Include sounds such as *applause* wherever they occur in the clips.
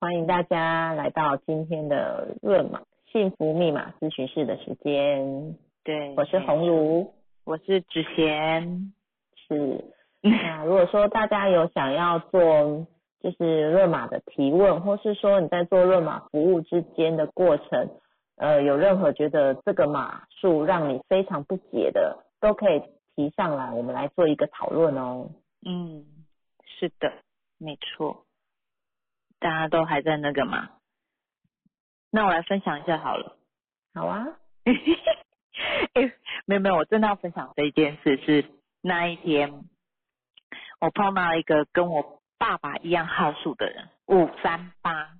欢迎大家来到今天的润码幸福密码咨询室的时间。对，我是红茹，我是芷贤。是。那如果说大家有想要做就是润码的提问，或是说你在做润码服务之间的过程，呃，有任何觉得这个码数让你非常不解的，都可以提上来，我们来做一个讨论哦。嗯，是的，没错。大家都还在那个嘛？那我来分享一下好了。好啊。*laughs* 哎，没有没有，我真的要分享这一件事是那一天，我碰到一个跟我爸爸一样号数的人，五三八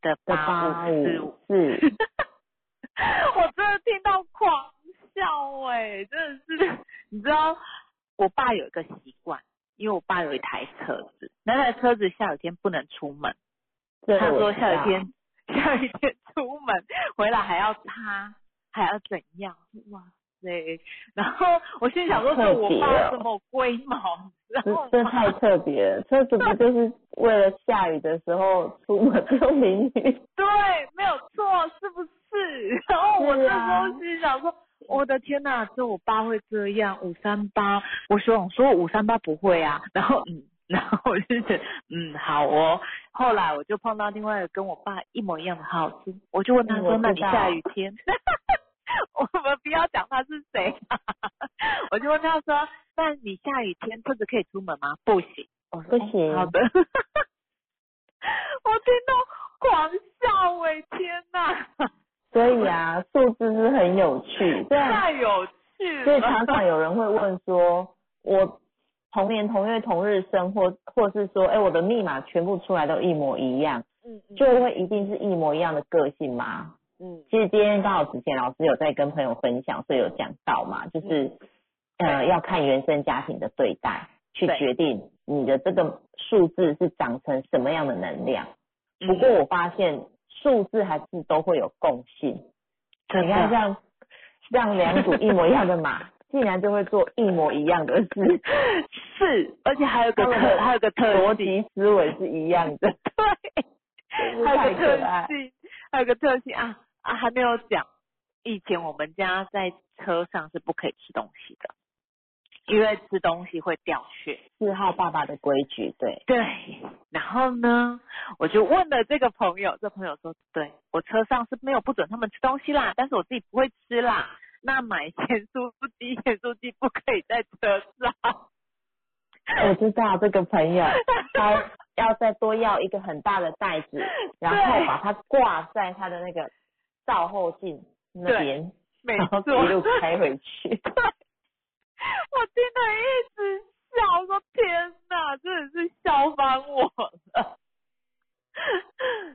的八五四五四。*laughs* 我真的听到狂笑哎，真的是，你知道，我爸有一个习惯，因为我爸有一台车子，那台车子下雨天不能出门。他说下雨天，下雨天 *laughs* 出门回来还要擦，还要怎样？哇塞！然后我心想说，这我爸这么龟毛，这这太特别了。车子不就是为了下雨的时候出门 *laughs* 用淋雨？对，没有错，是不是？然后我那时候心想说，我的天哪，这我爸会这样五三八？我说我说五三八不会啊。然后嗯。然后我就觉得，嗯，好哦。后来我就碰到另外一个跟我爸一模一样的号子，我就问他说：“那你下雨天？” *laughs* 我们不要讲他是谁。*laughs* 我就问他说：“那你下雨天车子可以出门吗？”不行，不行。好的。*laughs* 我听到狂笑，喂，天哪！所以啊，数字是很有趣，太有趣了。所以常常有人会问说：“我。”同年同月同日生，或或是说，哎，我的密码全部出来都一模一样，嗯，就会一定是一模一样的个性吗？嗯，其实今天刚好之前老师有在跟朋友分享，所以有讲到嘛，就是呃要看原生家庭的对待，去决定你的这个数字是长成什么样的能量。不过我发现数字还是都会有共性，你看像像两组一模一样的码。竟然就会做一模一样的事，*laughs* 是，而且还有个特，还有个特逻辑思维是一样的，*laughs* 对，还有个特性，还有个特性啊啊，还没有讲，以前我们家在车上是不可以吃东西的，因为吃东西会掉血，四号爸爸的规矩，对，对，然后呢，我就问了这个朋友，这朋友说，对我车上是没有不准他们吃东西啦，但是我自己不会吃啦。那买咸酥 *laughs* 鸡，咸酥鸡不可以在车上。我知道这个朋友，*laughs* 他要再多要一个很大的袋子，然后把它挂在他的那个照后镜那边，然后一路开回去。*laughs* 我听得一直笑，说天哪，真的是笑翻我了。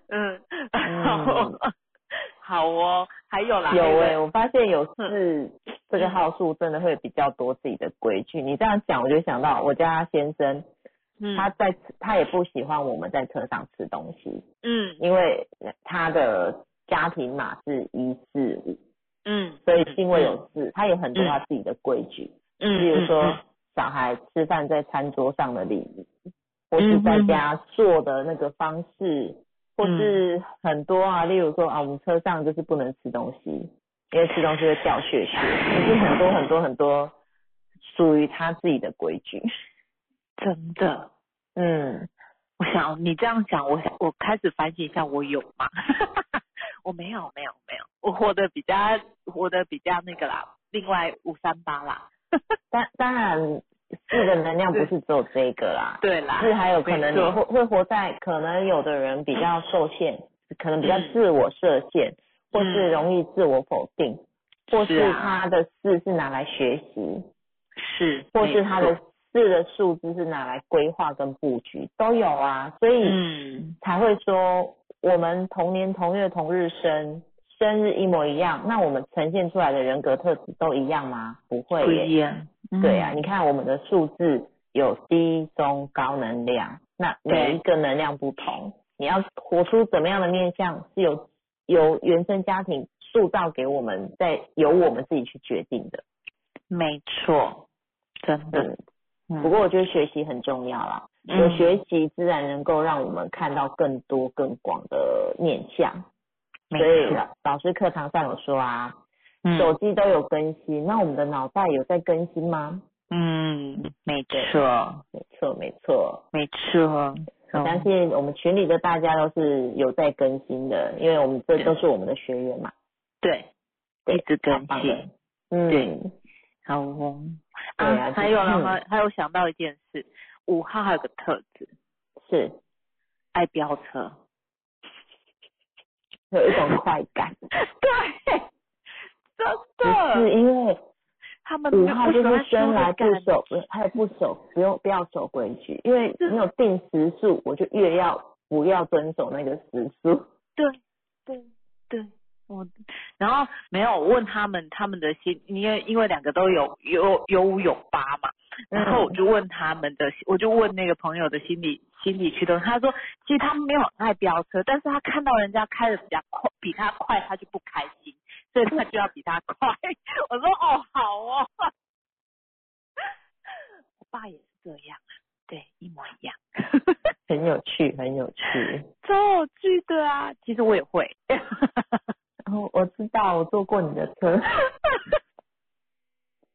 嗯，好。好哦，还有啦，有哎，我发现有四这个号数真的会比较多自己的规矩。你这样讲，我就想到我家先生，他在他也不喜欢我们在车上吃东西，嗯，因为他的家庭码是一四五，嗯，所以因为有四，他有很多他自己的规矩，嗯，比如说小孩吃饭在餐桌上的礼仪，或是在家做的那个方式。或是很多啊，例如说啊，我们车上就是不能吃东西，因为吃东西会掉血血，就是很多很多很多属于他自己的规矩。真的，嗯，我想你这样讲，我想我开始反省一下，我有吗？*laughs* 我没有，没有，没有，我活得比较活得比较那个啦，另外五三八啦。*laughs* 当当然。四 *laughs* 的能量不是只有这个啦，对啦，是还有可能你会会活在可能有的人比较受限，可能比较自我设限，或是容易自我否定，或是他的四是拿来学习，是，或是他的四的数字是拿来规划跟布局都有啊，所以才会说我们同年同月同日生。生日一模一样，那我们呈现出来的人格特质都一样吗？不会，不一样。对啊，你看我们的数字有低、中、高能量，那每一个能量不同，你要活出怎么样的面相，是由由原生家庭塑造给我们，在由我们自己去决定的。没错，真的。不过我觉得学习很重要啦，有学习自然能够让我们看到更多更广的面向。所以老师课堂上有说啊，手机都有更新，那我们的脑袋有在更新吗？嗯，没错，没错，没错，没错。我相信我们群里的大家都是有在更新的，因为我们这都是我们的学员嘛。对，一直更新。嗯，对，好哦。啊，还有呢，还还有想到一件事，五号还有个特质是爱飙车，有一种快感。*laughs* 对，真的。是因为。他们五号就是生来不守，不还有不守，不用不要守规矩，因为你有定时数，我就越要不要遵守那个时数。对对对，我然后没有问他们他们的心，因为因为两个都有有有五有八嘛，然后我就问他们的，我就问那个朋友的心理心理驱动，他说其实他没有爱飙车，但是他看到人家开的比较快，比他快，他就不开心。所以他就要比他快。*laughs* 我说哦，好哦。我爸也是这样啊，对，一模一样。*laughs* 很有趣，很有趣。超有趣的啊！其实我也会。然 *laughs* 后我知道，我坐过你的车。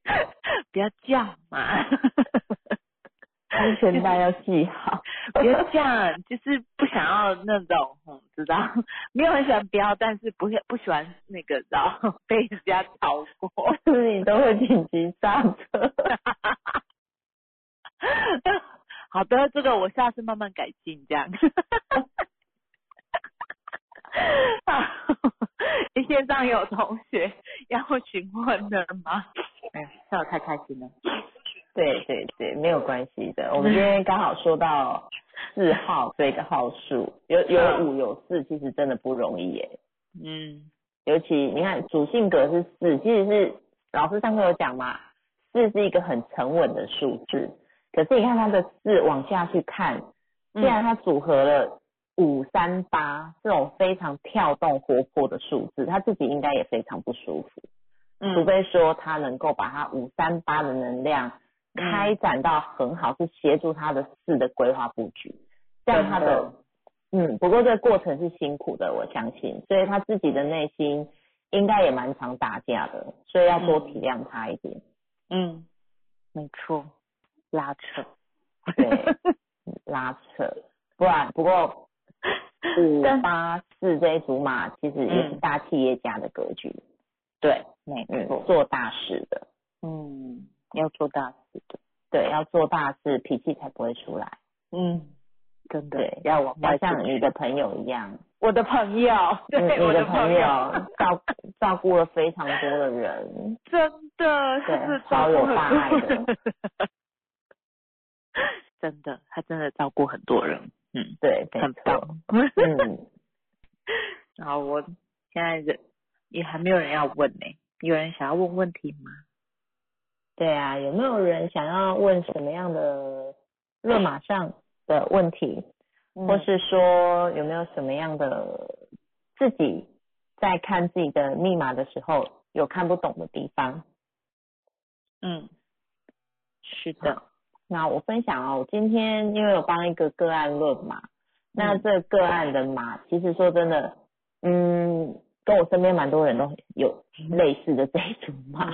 *laughs* 不要叫嘛。安全带要系好，*laughs* 不要这样，就是不想要那种，嗯，知道，*laughs* 没有很喜欢飙，但是不不喜欢那个，然后被人家超过，你都会紧急刹车。好的，这个我下次慢慢改进，这样。*laughs* 你线上有同学要询问的吗？哎呀，笑得太开心了。*laughs* 对对对，没有关系的。我们今天刚好说到四号这个号数，有有五有四，其实真的不容易耶。嗯，尤其你看主性格是四，其实是老师上课有讲嘛，四是一个很沉稳的数字。可是你看它的四往下去看，既然它组合了五三八这种非常跳动活泼的数字，他自己应该也非常不舒服。嗯，除非说他能够把他五三八的能量。开展到很好，是协助他的四的规划布局，这样他的嗯，不过这个过程是辛苦的，我相信，所以他自己的内心应该也蛮常打架的，所以要多体谅他一点。嗯，没错，拉扯，*laughs* 对，拉扯，不然不过 *laughs* 五八四这一组马其实也是大企业家的格局，对，没错，做大事的，嗯。要做大事的，对，要做大事，脾气才不会出来。嗯，真的，对，要要像你的朋友一样，我的朋友，*laughs* 对，你的朋友 *laughs* 照照顾了非常多的人，真的，是超有大爱的，真的，他真的照顾很多人，嗯，对，很棒，嗯，*laughs* 然后我现在人也还没有人要问呢，有人想要问问题吗？对啊，有没有人想要问什么样的论码上的问题，或是说有没有什么样的自己在看自己的密码的时候有看不懂的地方？嗯，是的。那我分享哦，我今天因为有帮一个个案论嘛，那这个案的码其实说真的，嗯。跟我身边蛮多人都有类似的这一组嘛，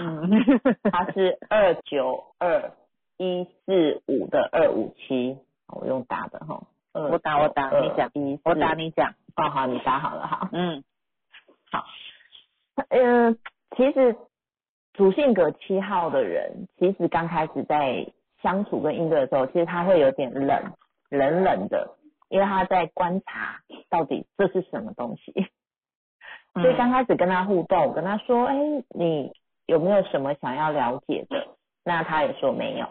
它是二九二一四五的二五七，我用打的哈，我打我打你讲，我打你讲，哦好，你打好了哈，嗯，好，嗯，其实主性格七号的人，其实刚开始在相处跟应对的时候，其实他会有点冷冷冷的，因为他在观察到底这是什么东西。所以刚开始跟他互动，我跟他说：“哎，你有没有什么想要了解的？”那他也说没有。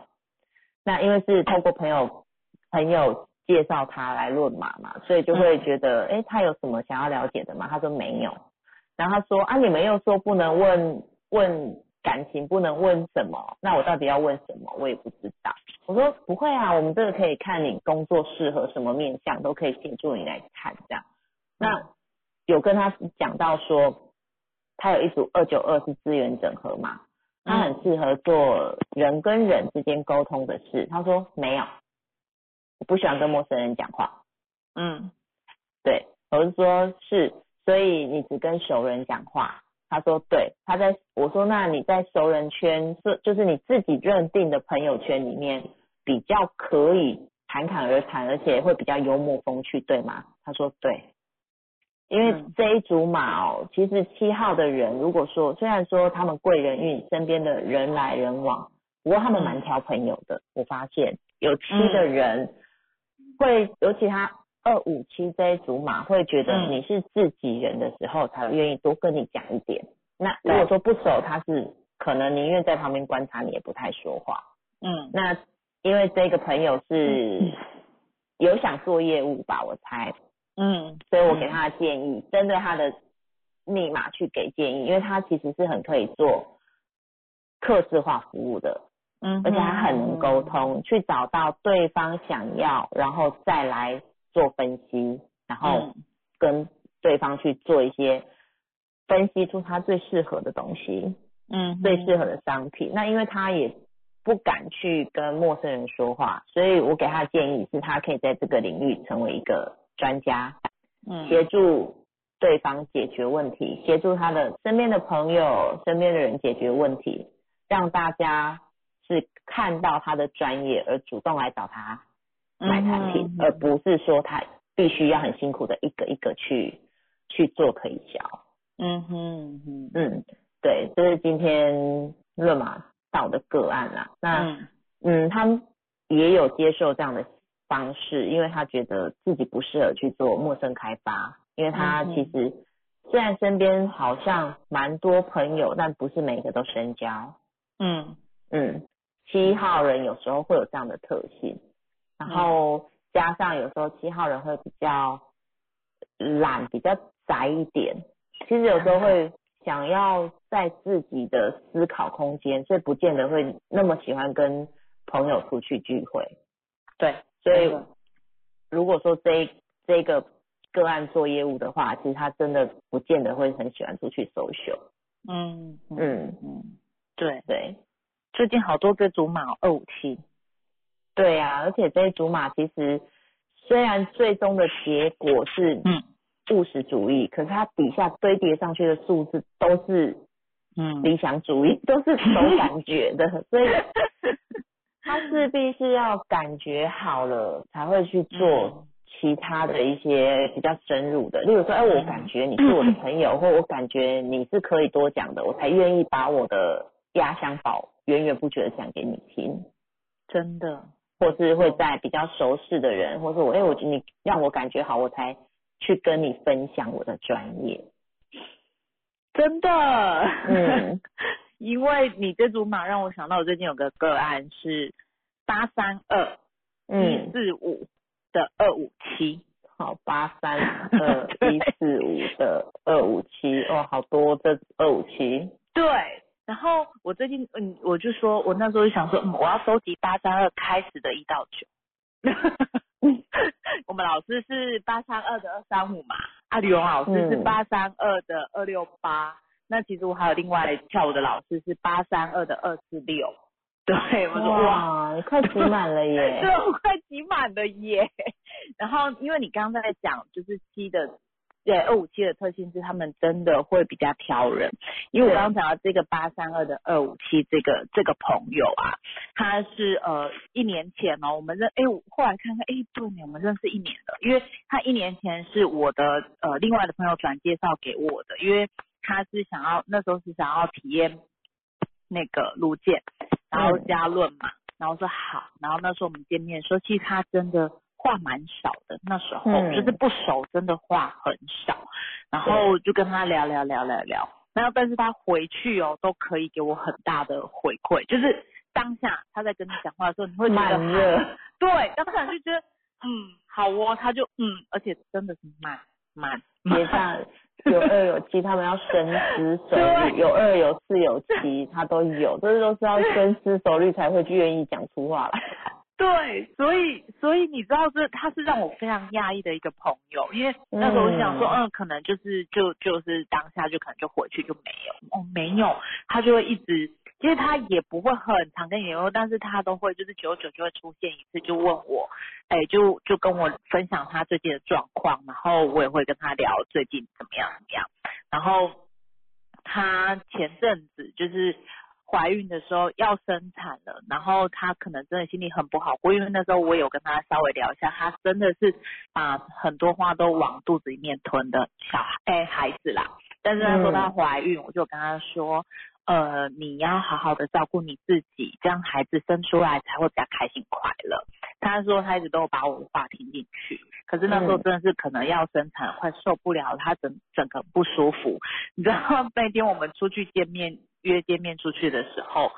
那因为是透过朋友朋友介绍他来论马嘛，所以就会觉得：“哎，他有什么想要了解的吗？”他说没有。然后他说：“啊，你们又说不能问问感情，不能问什么？那我到底要问什么？我也不知道。”我说：“不会啊，我们这个可以看你工作适合什么面相，都可以协助你来看这样。”那。有跟他讲到说，他有一组二九二是资源整合嘛，他很适合做人跟人之间沟通的事。他说没有，我不喜欢跟陌生人讲话。嗯，对，我是说，是，所以你只跟熟人讲话。他说对，他在我说那你在熟人圈是就是你自己认定的朋友圈里面比较可以侃侃而谈，而且会比较幽默风趣，对吗？他说对，因为这一组马哦，其实七号的人如果说虽然说他们贵人运，身边的人来人往，不过他们蛮挑朋友的。我发现有七的人会，尤其他。二五七这一组马会觉得你是自己人的时候，才愿意多跟你讲一点。那如果说不熟，他是可能宁愿在旁边观察你，也不太说话。嗯，那因为这个朋友是有想做业务吧，我猜。嗯，所以我给他的建议，针对他的密码去给建议，因为他其实是很可以做客制化服务的。嗯，而且他很能沟通，去找到对方想要，然后再来。做分析，然后跟对方去做一些分析出他最适合的东西，嗯，最适合的商品。那因为他也不敢去跟陌生人说话，所以我给他的建议是他可以在这个领域成为一个专家，嗯，协助对方解决问题，协助他的身边的朋友、身边的人解决问题，让大家是看到他的专业而主动来找他。买产品，而不是说他必须要很辛苦的一个一个去去做推销。嗯哼哼，嗯，对，这是今天热玛到的个案啦。那嗯，他也有接受这样的方式，因为他觉得自己不适合去做陌生开发，因为他其实虽然身边好像蛮多朋友，但不是每个都深交。嗯嗯，七号人有时候会有这样的特性。然后加上有时候七号人会比较懒，比较宅一点。其实有时候会想要在自己的思考空间，所以不见得会那么喜欢跟朋友出去聚会。对，所以如果说这这个个案做业务的话，其实他真的不见得会很喜欢出去 social。嗯嗯嗯，对对，最近好多个组码二五七。对啊，而且这一组码其实虽然最终的结果是嗯。务实主义，可是它底下堆叠上去的数字都是嗯。理想主义，都是 *laughs* 走感觉的，所以他势必是要感觉好了才会去做其他的一些比较深入的，例如说，哎，我感觉你是我的朋友，或我感觉你是可以多讲的，我才愿意把我的压箱宝源源不绝的讲给你听，真的。或是会在比较熟识的人，或者我哎，我你让我感觉好，我才去跟你分享我的专业。真的，嗯，*laughs* 因为你这组码让我想到，我最近有个个案是八三二一四五的二五七，好，八三二 *laughs* 一四五的二五七，哦，好多这二五七，对。然后我最近，嗯，我就说，我那时候就想说，嗯，我要收集八三二开始的一到九。*laughs* 我们老师是八三二的二三五嘛，阿李荣老师是八三二的二六八。那其实我还有另外跳舞的老师是八三二的二四六。对，我说哇，你快挤满了耶！*laughs* 对，我快挤满了耶。*laughs* 然后因为你刚刚在讲就是七的。对二五七的特性是，他们真的会比较挑人。因为我刚刚讲到这个八三二的二五七这个这个朋友啊，他是呃一年前哦，我们认哎，后来看看哎，对呢，我们认识一年了，因为他一年前是我的呃另外的朋友转介绍给我的，因为他是想要那时候是想要体验那个路剑，然后加论嘛，然后说好，然后那时候我们见面说，其实他真的。话蛮少的，那时候就是不熟，真的话很少。然后就跟他聊聊聊聊聊，然后但是他回去哦，都可以给我很大的回馈，就是当下他在跟你讲话的时候，你会觉得慢热，*laughs* 对，当下就觉得嗯好哦，他就嗯，而且真的是慢慢，别上 *laughs* 有二有七，他们要深思熟虑，有二有四有七，*laughs* 他都有，这都是要深思熟虑才会去愿意讲出话来。对，所以所以你知道这他是让我非常压抑的一个朋友，因为那时候我想说，嗯，可能就是就就是当下就可能就回去就没有，哦，没有，他就会一直其实他也不会很常跟你联络，但是他都会就是久久就会出现一次，就问我，哎，就就跟我分享他最近的状况，然后我也会跟他聊最近怎么样怎么样。然后他前阵子就是怀孕的时候要生产了，然后她可能真的心里很不好过，因为那时候我有跟她稍微聊一下，她真的是把很多话都往肚子里面吞的小孩，哎，孩子啦。但是她说她怀孕，我就跟她说。呃，你要好好的照顾你自己，这样孩子生出来才会比较开心快乐。她说她一直都有把我的话听进去，可是那时候真的是可能要生产，快受不了，她整整个不舒服。你知道那天我们出去见面，约见面出去的时候，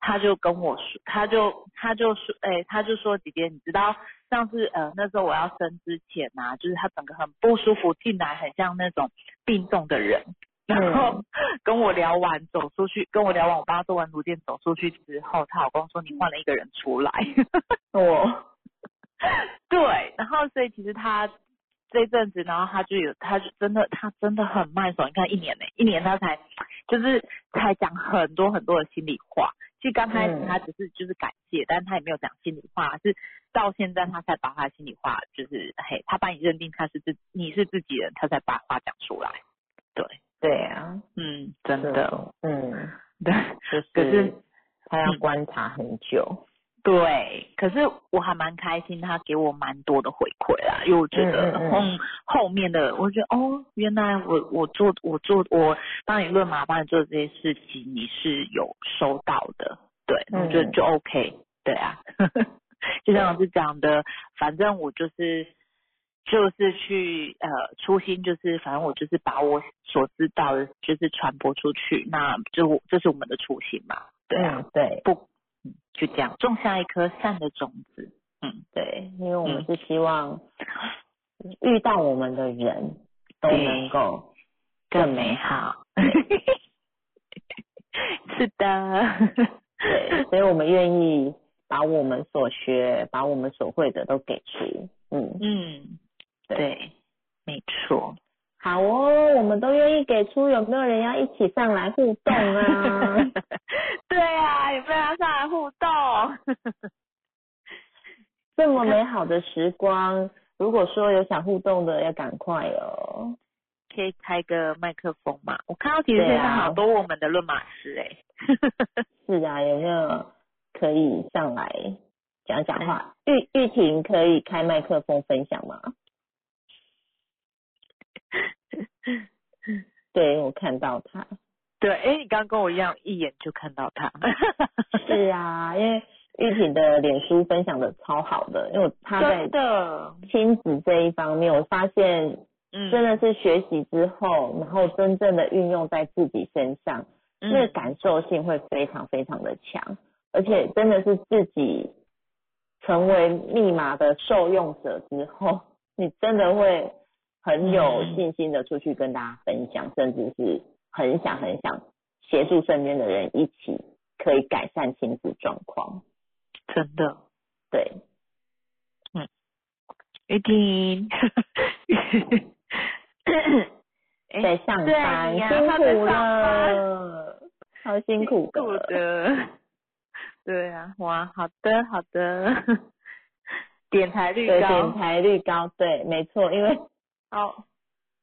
他就跟我说，他就他就说，哎，他就说姐姐，你知道上次呃那时候我要生之前啊，就是他整个很不舒服，进来很像那种病重的人。然后跟我聊完走出去，跟我聊完我帮他做完颅垫走出去之后，她老公说你换了一个人出来。我，*laughs* 对，然后所以其实他这阵子，然后他就有，他就真的他真的很慢手，你看一年呢，一年他才就是才讲很多很多的心里话。其实刚开始他只是就是感谢，但他也没有讲心里话，是到现在他才把他心里话就是嘿，他把你认定他是自你是自己人，他才把话讲出来。对。对啊，嗯，真的，嗯，*laughs* 对，可是他要观察很久，对，可是我还蛮开心，他给我蛮多的回馈啦，因为我觉得后后面的，我觉得哦，原来我我做我做我帮你论马帮你做这些事情，你是有收到的，对，我觉得就 OK，对啊，*laughs* 就像老师讲的，反正我就是。就是去呃，初心就是反正我就是把我所知道的，就是传播出去，那就这是我们的初心嘛。对啊，对，不，就这样种下一颗善的种子。嗯，对，因为我们是希望遇到我们的人都能够更美好。*laughs* 是的，对，所以我们愿意把我们所学、把我们所会的都给出。嗯嗯。对，没错。好哦，我们都愿意给出，有没有人要一起上来互动啊？*laughs* 对啊，有没有要上来互动？*laughs* 这么美好的时光，如果说有想互动的，要赶快哦。可以开个麦克风嘛？我看到其实现在好多我们的论马师哎。*laughs* 是啊，有没有可以上来讲讲话？玉玉婷可以开麦克风分享吗？*laughs* 对，我看到他。对，哎，你刚刚跟我一样，一眼就看到他。*laughs* 是啊，因为玉婷的脸书分享的超好的，因为他在亲子这一方面，我发现，真的是学习之后，然后真正的运用在自己身上，那个感受性会非常非常的强，而且真的是自己成为密码的受用者之后，你真的会。很有信心的出去跟大家分享，甚至是很想很想协助身边的人一起可以改善亲子状况。真的，对，嗯，一定，在上班辛苦了，好辛苦的，对啊，哇，好的好的，*laughs* 点台率高，点台率高，对，没错，因为。好，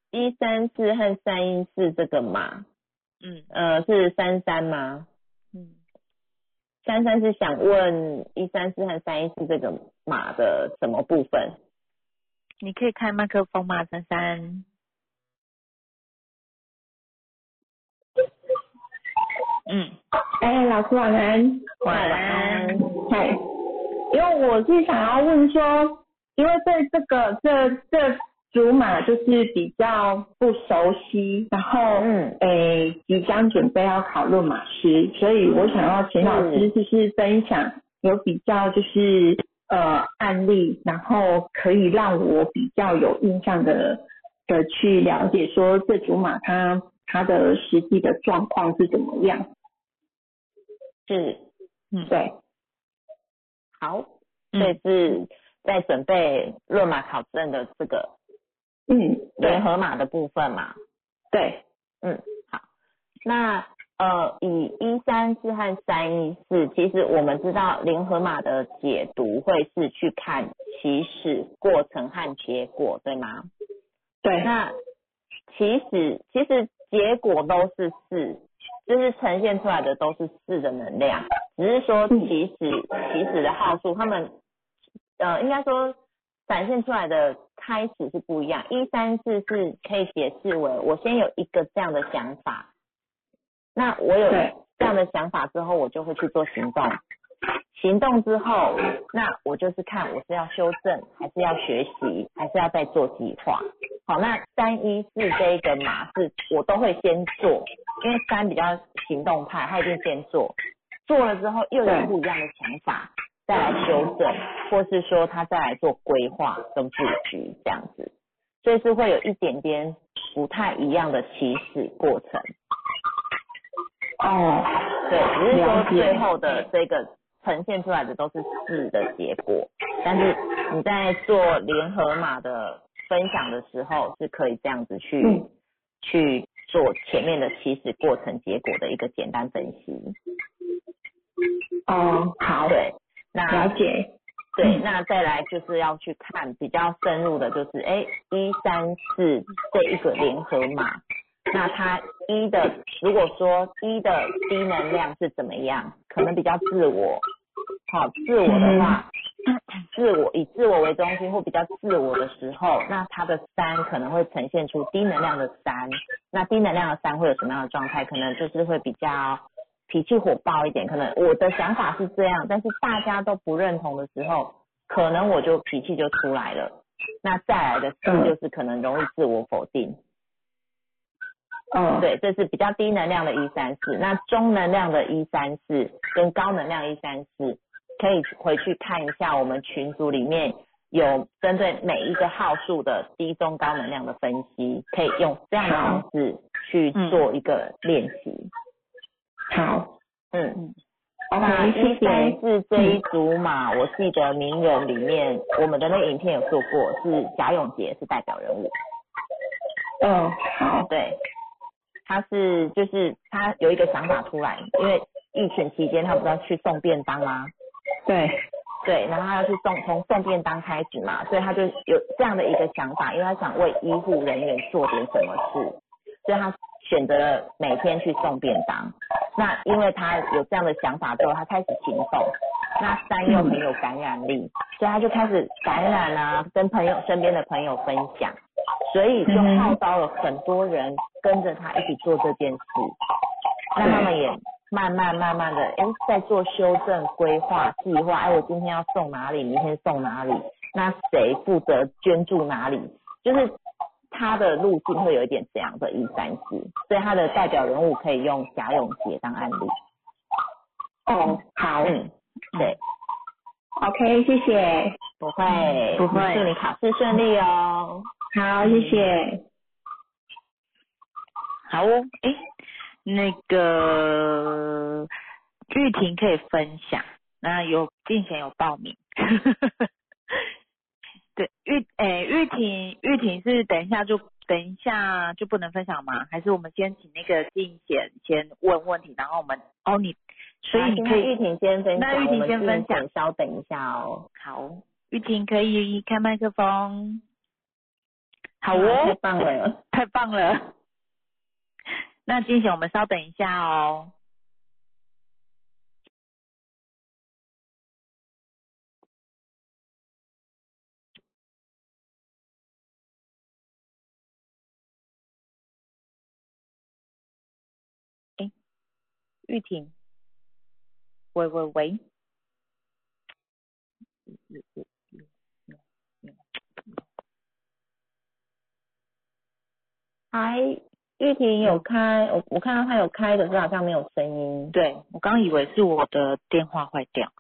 一三四和三一四这个码，嗯，呃，是三三吗？嗯，三三是想问一三四和三一四这个码的什么部分？你可以开麦克风吗？三三？嗯，哎，老师晚安，晚安，嗨，因为我是想要问说，因为对这个这这。祖马就是比较不熟悉，然后嗯，诶，即将准备要考论马师，所以我想要请老师就是分享有比较就是呃案例，然后可以让我比较有印象的的去了解说这竹马它它的实际的状况是怎么样。是，嗯，对，好，这是在准备论马考证的这个。嗯，联合码的部分嘛，对，嗯，好，那呃，以一三四和三一四，其实我们知道联合码的解读会是去看起始、过程和结果，对吗？对。那起始其实结果都是四，就是呈现出来的都是四的能量，只是说起始起始的号数，他们呃应该说展现出来的开始是不一样。一三四是可以解释为我先有一个这样的想法。那我有这样的想法之后，我就会去做行动。行动之后，那我就是看我是要修正，还是要学习，还是要再做计划。好，那三一四这一个码是我都会先做，因为三比较行动派，他一定先做。做了之后又有不一样的想法，再来修正，或是说他再来做规划跟布局这样子，所以是会有一点点不太一样的起始过程。哦，对，只是说最后的这个呈现出来的都是四的结果，但是你在做联合码的分享的时候，是可以这样子去去做前面的起始过程结果的一个简单分析。哦，好，对，那了解，对，那再来就是要去看比较深入的，就是哎一三四这一个联合码。那它一的，如果说一的低能量是怎么样，可能比较自我，好，自我的话，*clears throat* 自我以自我为中心或比较自我的时候，那它的三可能会呈现出低能量的三，那低能量的三会有什么样的状态？可能就是会比较脾气火爆一点，可能我的想法是这样，但是大家都不认同的时候，可能我就脾气就出来了。那再来的事就是可能容易自我否定。嗯，对，这是比较低能量的一三四，那中能量的一三四跟高能量一三四，可以回去看一下我们群组里面有针对每一个号数的低中高能量的分析，可以用这样的方式去做一个练习。好，嗯，那一三是这一组嘛，我记得名人里面我们的那个影片有做过，是贾永杰是代表人物。嗯，好，对。他是就是他有一个想法出来，因为疫情期间他不是要去送便当吗？对对，然后他要去送从送便当开始嘛，所以他就有这样的一个想法，因为他想为医护人员做点什么事，所以他选择了每天去送便当。那因为他有这样的想法之后，他开始行动。那三又很有感染力，所以他就开始感染啊，跟朋友身边的朋友分享。所以就号召了很多人跟着他一起做这件事，那他们也慢慢慢慢的，哎，在做修正、规划、计划。哎，我今天要送哪里？明天送哪里？那谁负责捐助哪里？就是他的路径会有一点这样的一三四，所以他的代表人物可以用贾永杰当案例。哦，好，嗯，对，OK，谢谢，不会，不会，祝你考试顺利哦。好，谢谢。好哦，哎，那个玉婷可以分享，那有并且有报名。对，玉哎，玉婷，玉婷是等一下就等一下就不能分享吗？还是我们先请那个静贤先问问题，然后我们哦你，所以你可以玉婷先分享，那玉婷先分享，稍等一下哦。好，玉婷可以开麦克风。好哦，太棒了，太棒了。*laughs* 那金贤，我们稍等一下哦。玉婷，喂喂喂。哎，玉婷有开，我我看到他有开的，是好像没有声音。对，我刚以为是我的电话坏掉，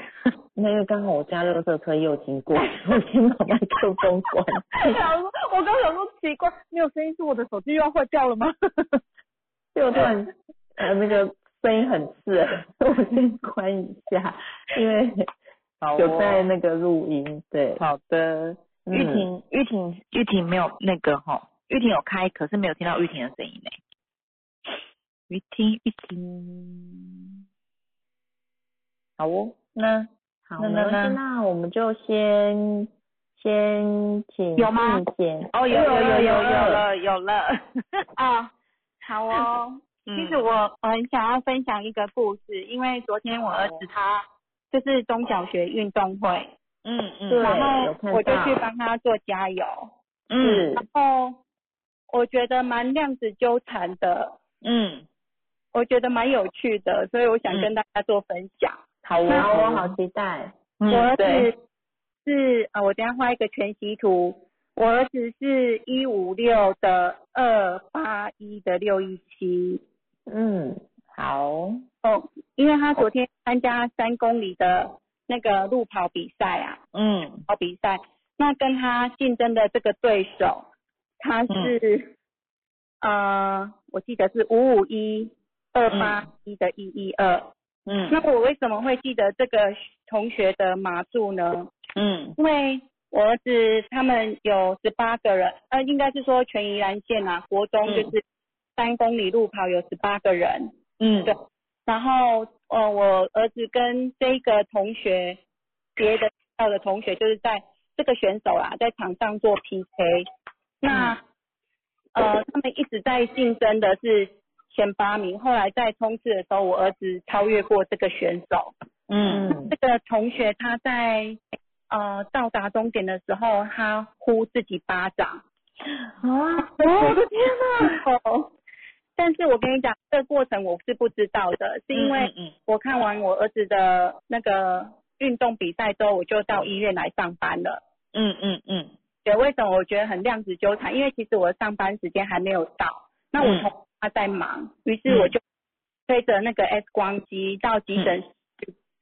*laughs* 因为刚好我家热色车又经过，我先把麦克风关。*laughs* 我刚想说奇怪，没有声音是我的手机又要坏掉了吗？就突然呃那个声音很刺，*laughs* 我先关一下，因为有在那个录音。对，好的。玉婷，玉婷，玉婷没有那个哈。玉婷有开，可是没有听到玉婷的声音呢。玉婷，玉婷。好哦，那好，那那那我们就先先请有吗？哦，有有有有有了有了啊，*laughs* 好哦。其实我我很想要分享一个故事，因为昨天我儿子他就是中小学运动会，嗯嗯，然后我就去帮他做加油，嗯，然后我觉得蛮量子纠缠的，嗯，我觉得蛮有趣的，所以我想跟大家做分享。好哦，我好期待。我儿子是呃，我等下画一个全息图，我儿子是一五六的二八一的六一七。嗯，好。哦，因为他昨天参加三公里的那个路跑比赛啊，嗯，跑比赛，那跟他竞争的这个对手，他是呃，我记得是五五一二八一的一一二，嗯，那我为什么会记得这个同学的马术呢？嗯，因为我儿子他们有十八个人，呃，应该是说全宜兰县啊，国中就是。三公里路跑有十八个人，嗯，对。然后，呃，我儿子跟这个同学，别的校的同学，就是在这个选手啊，在场上做 PK。那，呃，他们一直在竞争的是前八名。后来在冲刺的时候，我儿子超越过这个选手。嗯。这个同学他在呃到达终点的时候，他呼自己巴掌。啊！我的天哪！但是我跟你讲，这个过程我是不知道的，是因为我看完我儿子的那个运动比赛之后，我就到医院来上班了。嗯嗯嗯。对，为什么我觉得很量子纠缠？因为其实我的上班时间还没有到，那我同他在忙，于是我就推着那个 X 光机到急诊室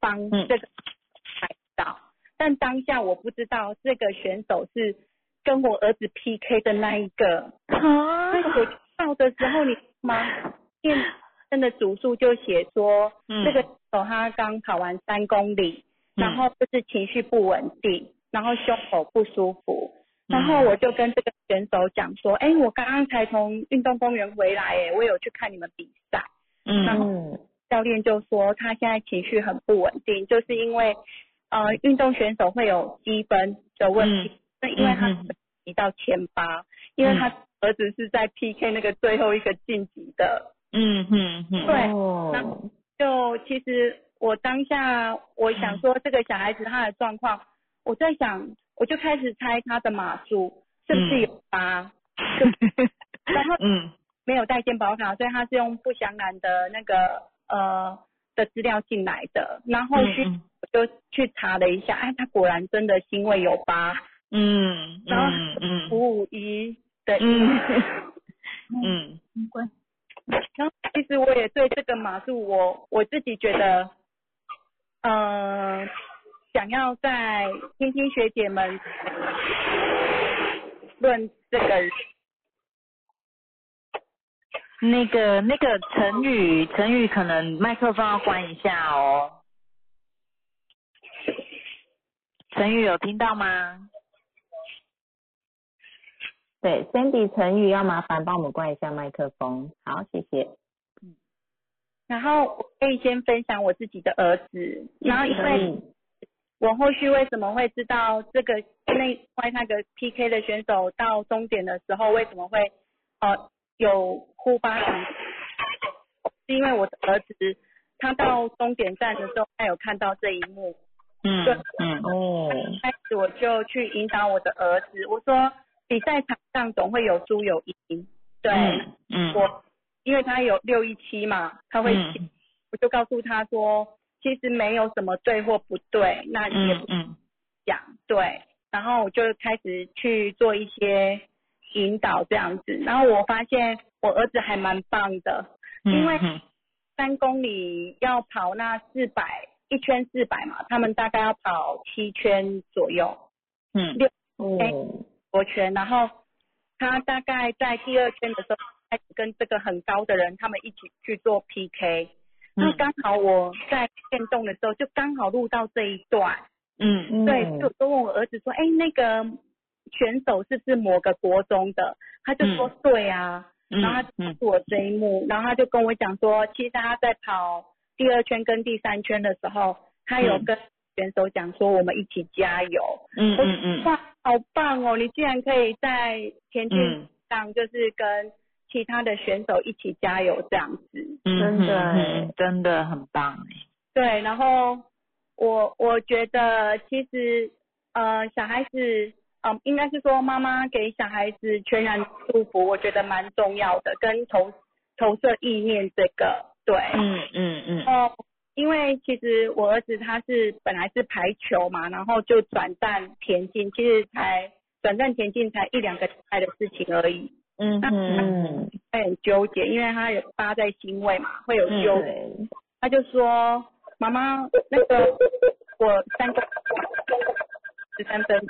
帮这个拍照。但当下我不知道这个选手是跟我儿子 PK 的那一个。啊。所以我到的时候你。吗？验真的主诉就写说，这个手他刚跑完三公里，然后就是情绪不稳定，然后胸口不舒服，然后我就跟这个选手讲说，哎，我刚刚才从运动公园回来，哎，我有去看你们比赛，嗯，然后教练就说他现在情绪很不稳定，就是因为呃运动选手会有积分的问题，那因为他提到前八，因为他。儿子是在 PK 那个最后一个晋级的，嗯嗯嗯，对，那就其实我当下我想说这个小孩子他的状况，我在想我就开始猜他的码数是不是有八，然后嗯。没有带健保卡，所以他是用不祥男的那个呃的资料进来的，然后去我就去查了一下，哎，他果然真的心位有八，嗯，然后五五一。对，嗯。*laughs* 嗯，然后其实我也对这个马术，我我自己觉得，呃，想要在听听学姐们论这个，那个那个成语，成语可能麦克风要关一下哦。成语有听到吗？对，Sandy 陈宇要麻烦帮我们关一下麦克风，好，谢谢。嗯，然后我可以先分享我自己的儿子，然后因为我后续为什么会知道这个那外那个 PK 的选手到终点的时候为什么会呃有呼巴掌，是因为我的儿子他到终点站的时候他有看到这一幕，嗯嗯哦，开始我就去引导我的儿子，我说。比赛场上总会有输有赢，对，嗯，我因为他有六一七嘛，他会，我就告诉他说，其实没有什么对或不对，那也不讲对，然后我就开始去做一些引导这样子，然后我发现我儿子还蛮棒的，因为三公里要跑那四百一圈四百嘛，他们大概要跑七圈左右，嗯，六，哦。多圈，然后他大概在第二圈的时候开始跟这个很高的人他们一起去做 PK，那刚好我在变动的时候就刚好录到这一段，嗯，对，就都问我儿子说，哎，那个选手是不是某个国中的？他就说对啊，然后他告诉我这一幕，然后他就跟我讲说，其实他在跑第二圈跟第三圈的时候，他有跟选手讲说，我们一起加油。嗯嗯嗯。哇，好棒哦！你竟然可以在田径上，就是跟其他的选手一起加油这样子。真的，真的很棒对，然后我我觉得其实呃小孩子。嗯，应该是说妈妈给小孩子全然祝福，我觉得蛮重要的，跟投投射意念这个，对，嗯嗯嗯。哦，因为其实我儿子他是本来是排球嘛，然后就转战田径，其实才转战田径才一两个礼拜的事情而已。嗯嗯。他很纠结，因为他有八在心位嘛，会有纠。他就说：“妈妈，那个我三个十三分。”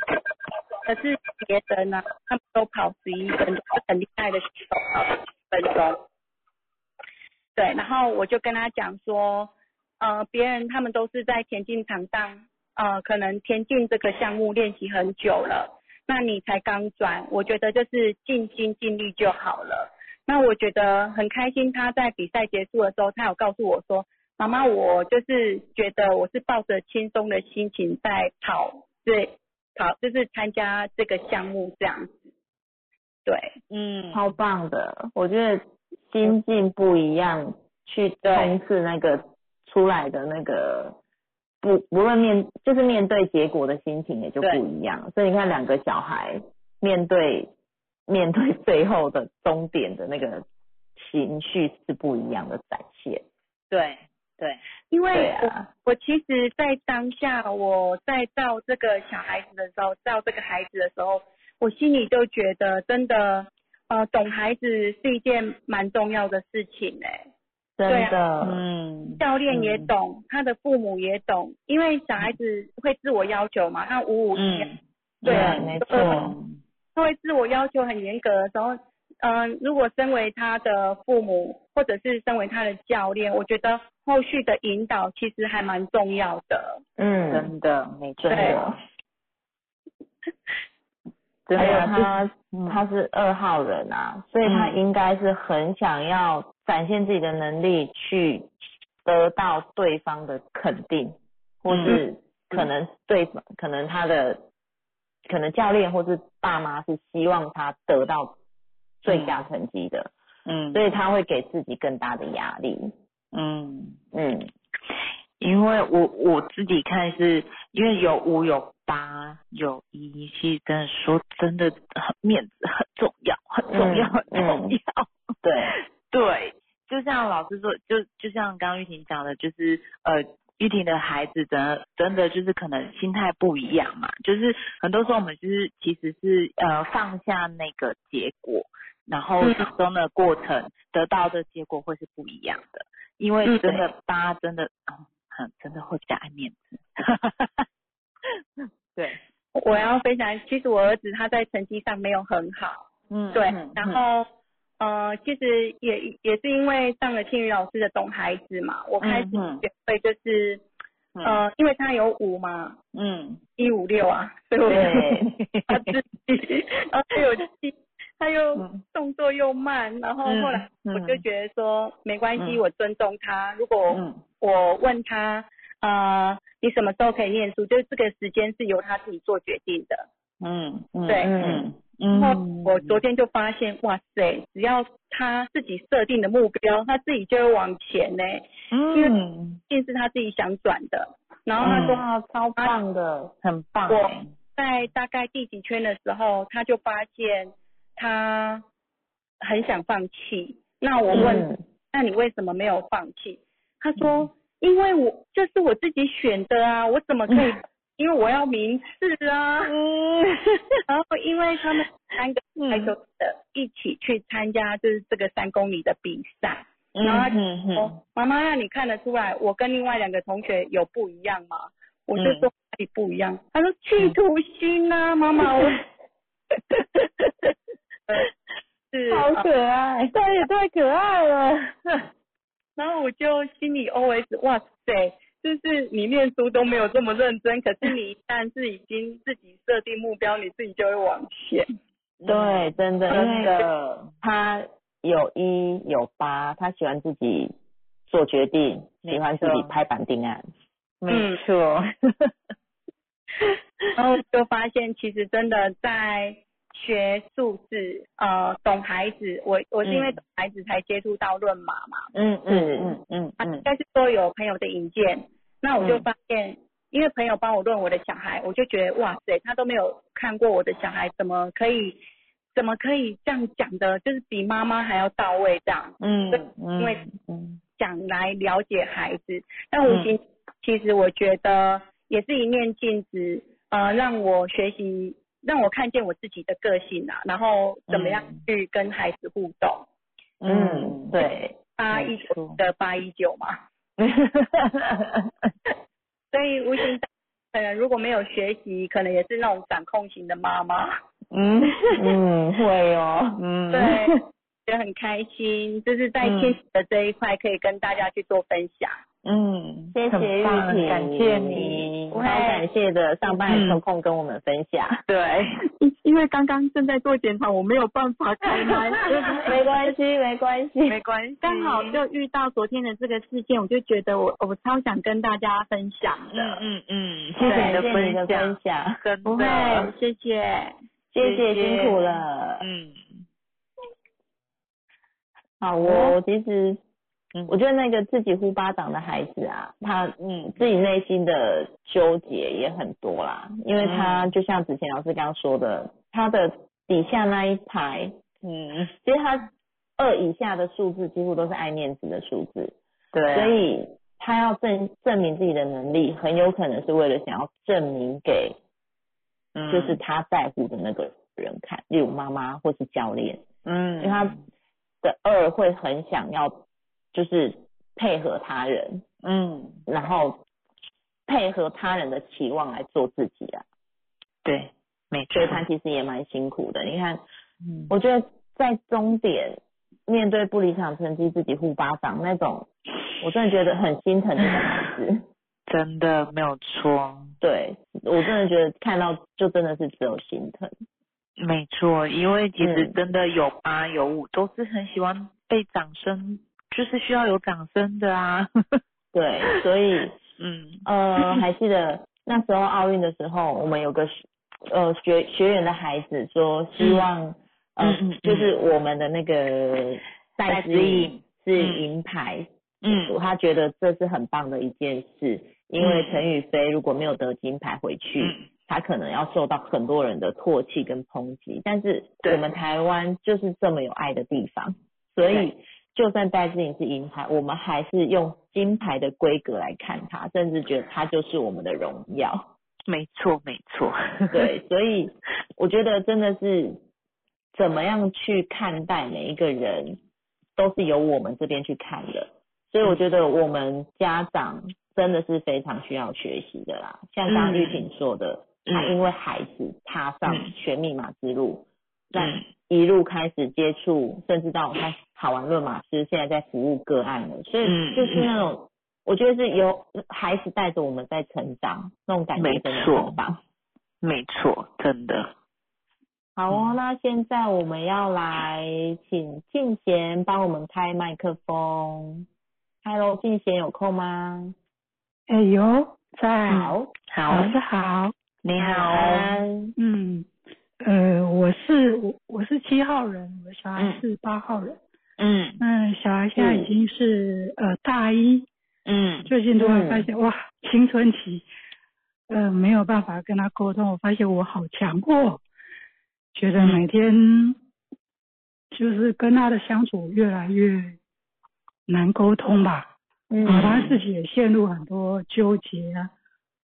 可是别人呢，他们都跑十一分钟，很厉害的选手跑十分钟。对，然后我就跟他讲说，呃，别人他们都是在田径场上，呃，可能田径这个项目练习很久了，那你才刚转，我觉得就是尽心尽力就好了。那我觉得很开心，他在比赛结束的时候，他有告诉我说，妈妈，我就是觉得我是抱着轻松的心情在跑，对。跑，就是参加这个项目这样子，对，嗯，超棒的，我觉得心境不一样，去冲刺那个出来的那个不不论面就是面对结果的心情也就不一样，所以你看两个小孩面对面对最后的终点的那个情绪是不一样的展现，对。对，因为我我其实，在当下我在照这个小孩子的时候，照这个孩子的时候，我心里就觉得真的，呃，懂孩子是一件蛮重要的事情哎，真的，嗯，教练也懂，他的父母也懂，因为小孩子会自我要求嘛，他五五一，对，没错，他会自我要求很严格的时候。嗯，如果身为他的父母，或者是身为他的教练，我觉得后续的引导其实还蛮重要的。嗯，真的，没错。还有他，他是二号人啊，所以他应该是很想要展现自己的能力，去得到对方的肯定，或是可能对方，可能他的，可能教练或是爸妈是希望他得到。最佳成绩的，嗯，所以他会给自己更大的压力，嗯。嗯，因为我我自己看是，因为有五有八有一，其实真的说真的很面子很重要，很重要很重要，*laughs* 对对，就像老师说，就就像刚刚玉婷讲的，就是呃。玉婷的孩子真的真的就是可能心态不一样嘛，就是很多时候我们就是其实是呃放下那个结果，然后最终的过程得到的结果会是不一样的，因为真的八真的哦很真的会比较爱面子，*laughs* 对，我要分享，其实我儿子他在成绩上没有很好，嗯，对，然后。呃，其实也也是因为上了庆宇老师的懂孩子嘛，我开始学会就是，呃，因为他有五嘛，嗯，一五六啊，所以我 *laughs* 他自己，然后他有七，他又动作又慢，然后后来我就觉得说没关系，我尊重他，如果我问他，呃，你什么时候可以念书，就是这个时间是由他自己做决定的，嗯，对，嗯。然后我昨天就发现，哇塞，只要他自己设定的目标，他自己就会往前呢。嗯，因为定是他自己想转的。然后他说超棒的，很棒。我在大概第几圈的时候，他就发现他很想放弃。那我问，那你为什么没有放弃？他说，因为我这是我自己选的啊，我怎么可以？*laughs* 因为我要名次啊，嗯，然后因为他们三个排球的一起去参加就是这个三公里的比赛，然后说妈妈让你看得出来我跟另外两个同学有不一样吗？我就说哪里不一样？他说企图心啊，妈妈。*laughs* *laughs* 我，是好可爱，这也太可爱了，*laughs* 然后我就心里 OS 哇塞。就是你念书都没有这么认真，可是你一旦是已经自己设定目标，你自己就会往前。对，真的，因为他有一有八，他喜欢自己做决定，喜欢自己拍板定案。没错。然后就发现，其实真的在学数字，呃，懂孩子。我我是因为懂孩子才接触到论码嘛。嗯嗯嗯嗯嗯。应该是说有朋友的引荐，那我就发现，因为朋友帮我论我的小孩，我就觉得哇塞，他都没有看过我的小孩，怎么可以，怎么可以这样讲的，就是比妈妈还要到位这样。嗯。因为想来了解孩子，但我其其实我觉得。也是一面镜子，呃，让我学习，让我看见我自己的个性啊，然后怎么样去跟孩子互动。嗯，对，八一九的八一九嘛。*laughs* 所以无形可能如果没有学习，可能也是那种掌控型的妈妈。嗯嗯，会哦。嗯，*laughs* 对，也很开心，就是在亲子的这一块可以跟大家去做分享。嗯，谢谢玉婷，感谢你，超感谢的，上班抽空跟我们分享。*laughs* 对，*laughs* 因为刚刚正在做检查，我没有办法开麦。*laughs* 没关系，没关系，没关系。刚好就遇到昨天的这个事件，我就觉得我我超想跟大家分享的。嗯嗯嗯，谢谢你的分享，不会，谢谢，谢谢辛苦了。嗯，好，我其实。我觉得那个自己呼巴掌的孩子啊，他嗯自己内心的纠结也很多啦，因为他就像子前老师刚刚说的，他的底下那一排，嗯，其实他二以下的数字几乎都是爱面子的数字，对，所以他要证证明自己的能力，很有可能是为了想要证明给，就是他在乎的那个人看，例如妈妈或是教练，嗯，因为他的二会很想要。就是配合他人，嗯，然后配合他人的期望来做自己啊，对，没错，所以他其实也蛮辛苦的。你看，嗯，我觉得在终点面对不理想成绩自己呼巴掌那种，我真的觉得很心疼这个孩子，*laughs* 真的没有错。对我真的觉得看到就真的是只有心疼。没错，因为其实真的有八有五都是很喜欢被掌声。就是需要有掌声的啊，*laughs* 对，所以，*laughs* 嗯，呃，还记得那时候奥运的时候，我们有个呃学学员的孩子说，希望，嗯，就是我们的那个赛事是银牌，嗯，他觉得这是很棒的一件事，因为陈宇飞如果没有得金牌回去，他可能要受到很多人的唾弃跟抨击，但是我们台湾就是这么有爱的地方，所以。就算戴志颖是银牌，我们还是用金牌的规格来看他，甚至觉得他就是我们的荣耀。没错，没错。对，*laughs* 所以我觉得真的是怎么样去看待每一个人，都是由我们这边去看的。所以我觉得我们家长真的是非常需要学习的啦。像刚刚玉婷说的，他因为孩子踏上学密码之路，那一路开始接触，甚至到我开始。考完论马师，现在在服务个案了，所以就是那种，我觉得是由孩子带着我们在成长，那种感觉真的很棒。没错，真的。好哦，那现在我们要来请静贤帮我们开麦克风。Hello，静贤有空吗？哎呦，在。好，好，老师好。你好。嗯，呃，我是我我是七号人，我的小孩是八号人。嗯，那小孩现在已经是呃大一，嗯，最近突然发现哇，青春期，呃没有办法跟他沟通，我发现我好强迫，觉得每天就是跟他的相处越来越难沟通吧，嗯，他自己也陷入很多纠结啊，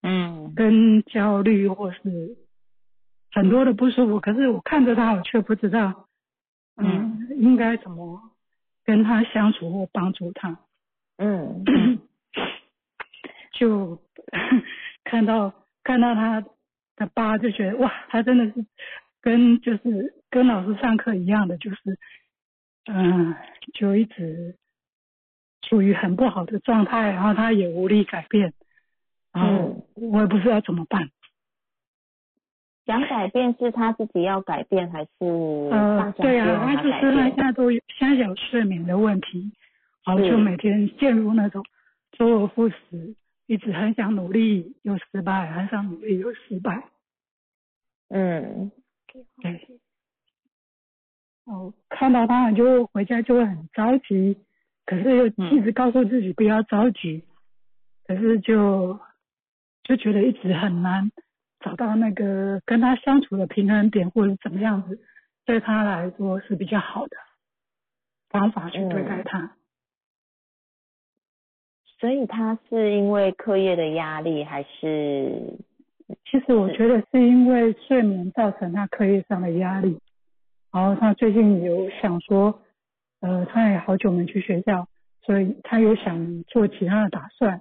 嗯，跟焦虑或是很多的不舒服，可是我看着他，我却不知道，嗯，应该怎么。跟他相处或帮助他，嗯，*coughs* 就 *coughs* 看到看到他的疤，就觉得哇，他真的是跟就是跟老师上课一样的，就是嗯，就一直处于很不好的状态，然后他也无力改变，然后我也不知道怎么办。想改变是他自己要改变还是？呃，对啊，他就是他现在都有现在有睡眠的问题，然后就每天陷入那种周而复始，一直很想努力又失败，很想努力又失败。嗯，对。哦，看到他就回家就会很着急，可是又一直告诉自己不要着急，可是就就觉得一直很难。找到那个跟他相处的平衡点，或者怎么样子，对他来说是比较好的方法去对待他。所以他是因为课业的压力，还是？其实我觉得是因为睡眠造成他课业上的压力。然后他最近有想说，呃，他也好久没去学校，所以他有想做其他的打算。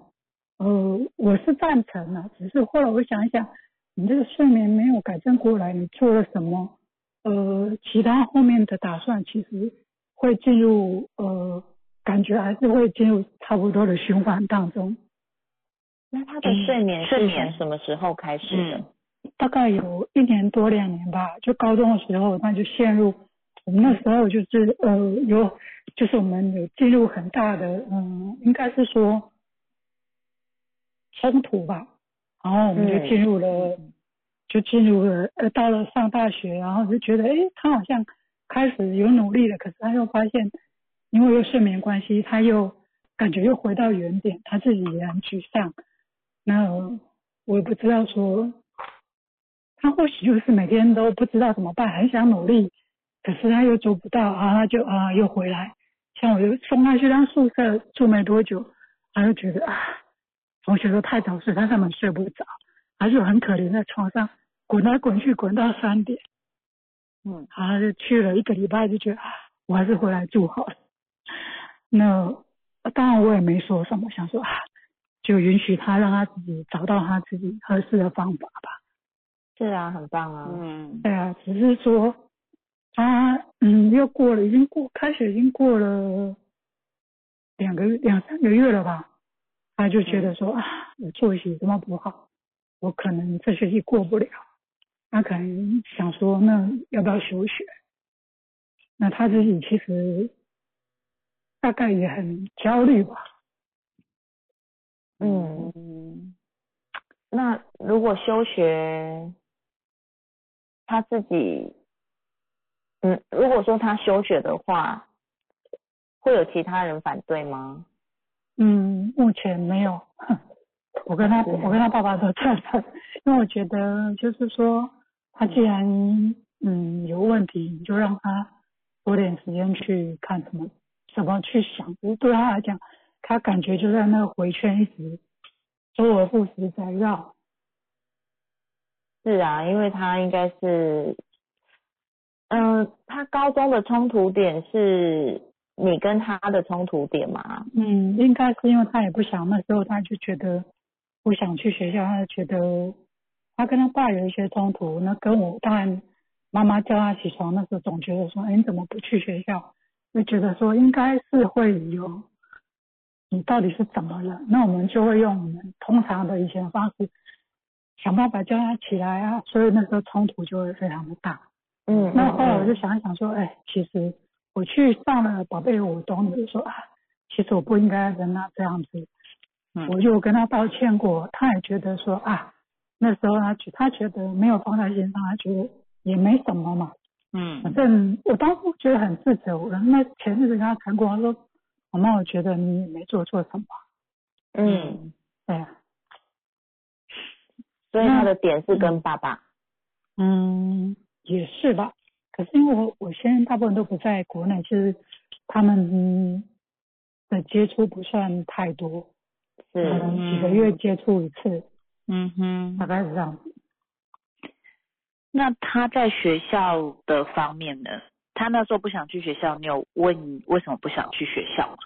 呃，我是赞成的，只是后来我想一想。你这个睡眠没有改正过来，你做了什么？呃，其他后面的打算其实会进入呃，感觉还是会进入差不多的循环当中。那他的睡眠睡眠什么时候开始的？大概有一年多两年吧，就高中的时候他就陷入，我们那时候就是呃有，就是我们有进入很大的嗯，应该是说冲突吧。然后我们就进入了，就进入了，呃，到了上大学，然后就觉得，哎，他好像开始有努力了，可是他又发现，因为有睡眠关系，他又感觉又回到原点，他自己也很沮丧。那我也不知道说，他或许就是每天都不知道怎么办，很想努力，可是他又做不到，啊，他就啊又回来。像我就送他去他宿舍住没多久，他就觉得啊。同学都太早睡，他根本睡不着，还是很可怜，在床上滚来滚去，滚到三点。嗯，他就去了一个礼拜，就觉得啊，我还是回来住好了。那当然我也没说什么，想说啊，就允许他让他自己找到他自己合适的方法吧。是啊，很棒啊。嗯，对啊，只是说他嗯，又过了，已经过开学已经过了两个月两三个月了吧。他就觉得说啊，我作息这么不好，我可能这学期过不了。他可能想说，那要不要休学？那他自己其实大概也很焦虑吧。嗯，那如果休学，他自己，嗯，如果说他休学的话，会有其他人反对吗？嗯，目前没有。我跟他，我跟他爸爸都赞成，因为我觉得就是说，他既然嗯有问题，你就让他多点时间去看什么，怎么去想。对他来讲，他感觉就在那个回圈一直周而复始在绕。是啊，因为他应该是，嗯，他高中的冲突点是。你跟他的冲突点吗？嗯，应该是因为他也不想，那时候他就觉得不想去学校，他就觉得他跟他爸有一些冲突。那跟我当然妈妈叫他起床，那时候总觉得说，哎，你怎么不去学校？就觉得说应该是会有，你到底是怎么了？那我们就会用我们通常的以前方式想办法叫他起来啊。所以那时候冲突就会非常的大。嗯，那后来我就想一想说，哎，其实。我去上了宝贝舞动，就说啊，其实我不应该跟他这样子，我就跟他道歉过，他也觉得说啊，那时候他觉他觉得没有放在心上，他觉得也没什么嘛，嗯，反正我当时觉得很自责，我那前日子跟他谈过，他说，妈妈，我觉得你没做错什么，嗯，对呀，所以他的点是跟爸爸，嗯，也是吧。可是因为我我现在大部分都不在国内，就是他们的接触不算太多，是可能几个月接触一次，嗯哼，大概是这样子。那他在学校的方面呢？他那时候不想去学校，你有问为什么不想去学校吗？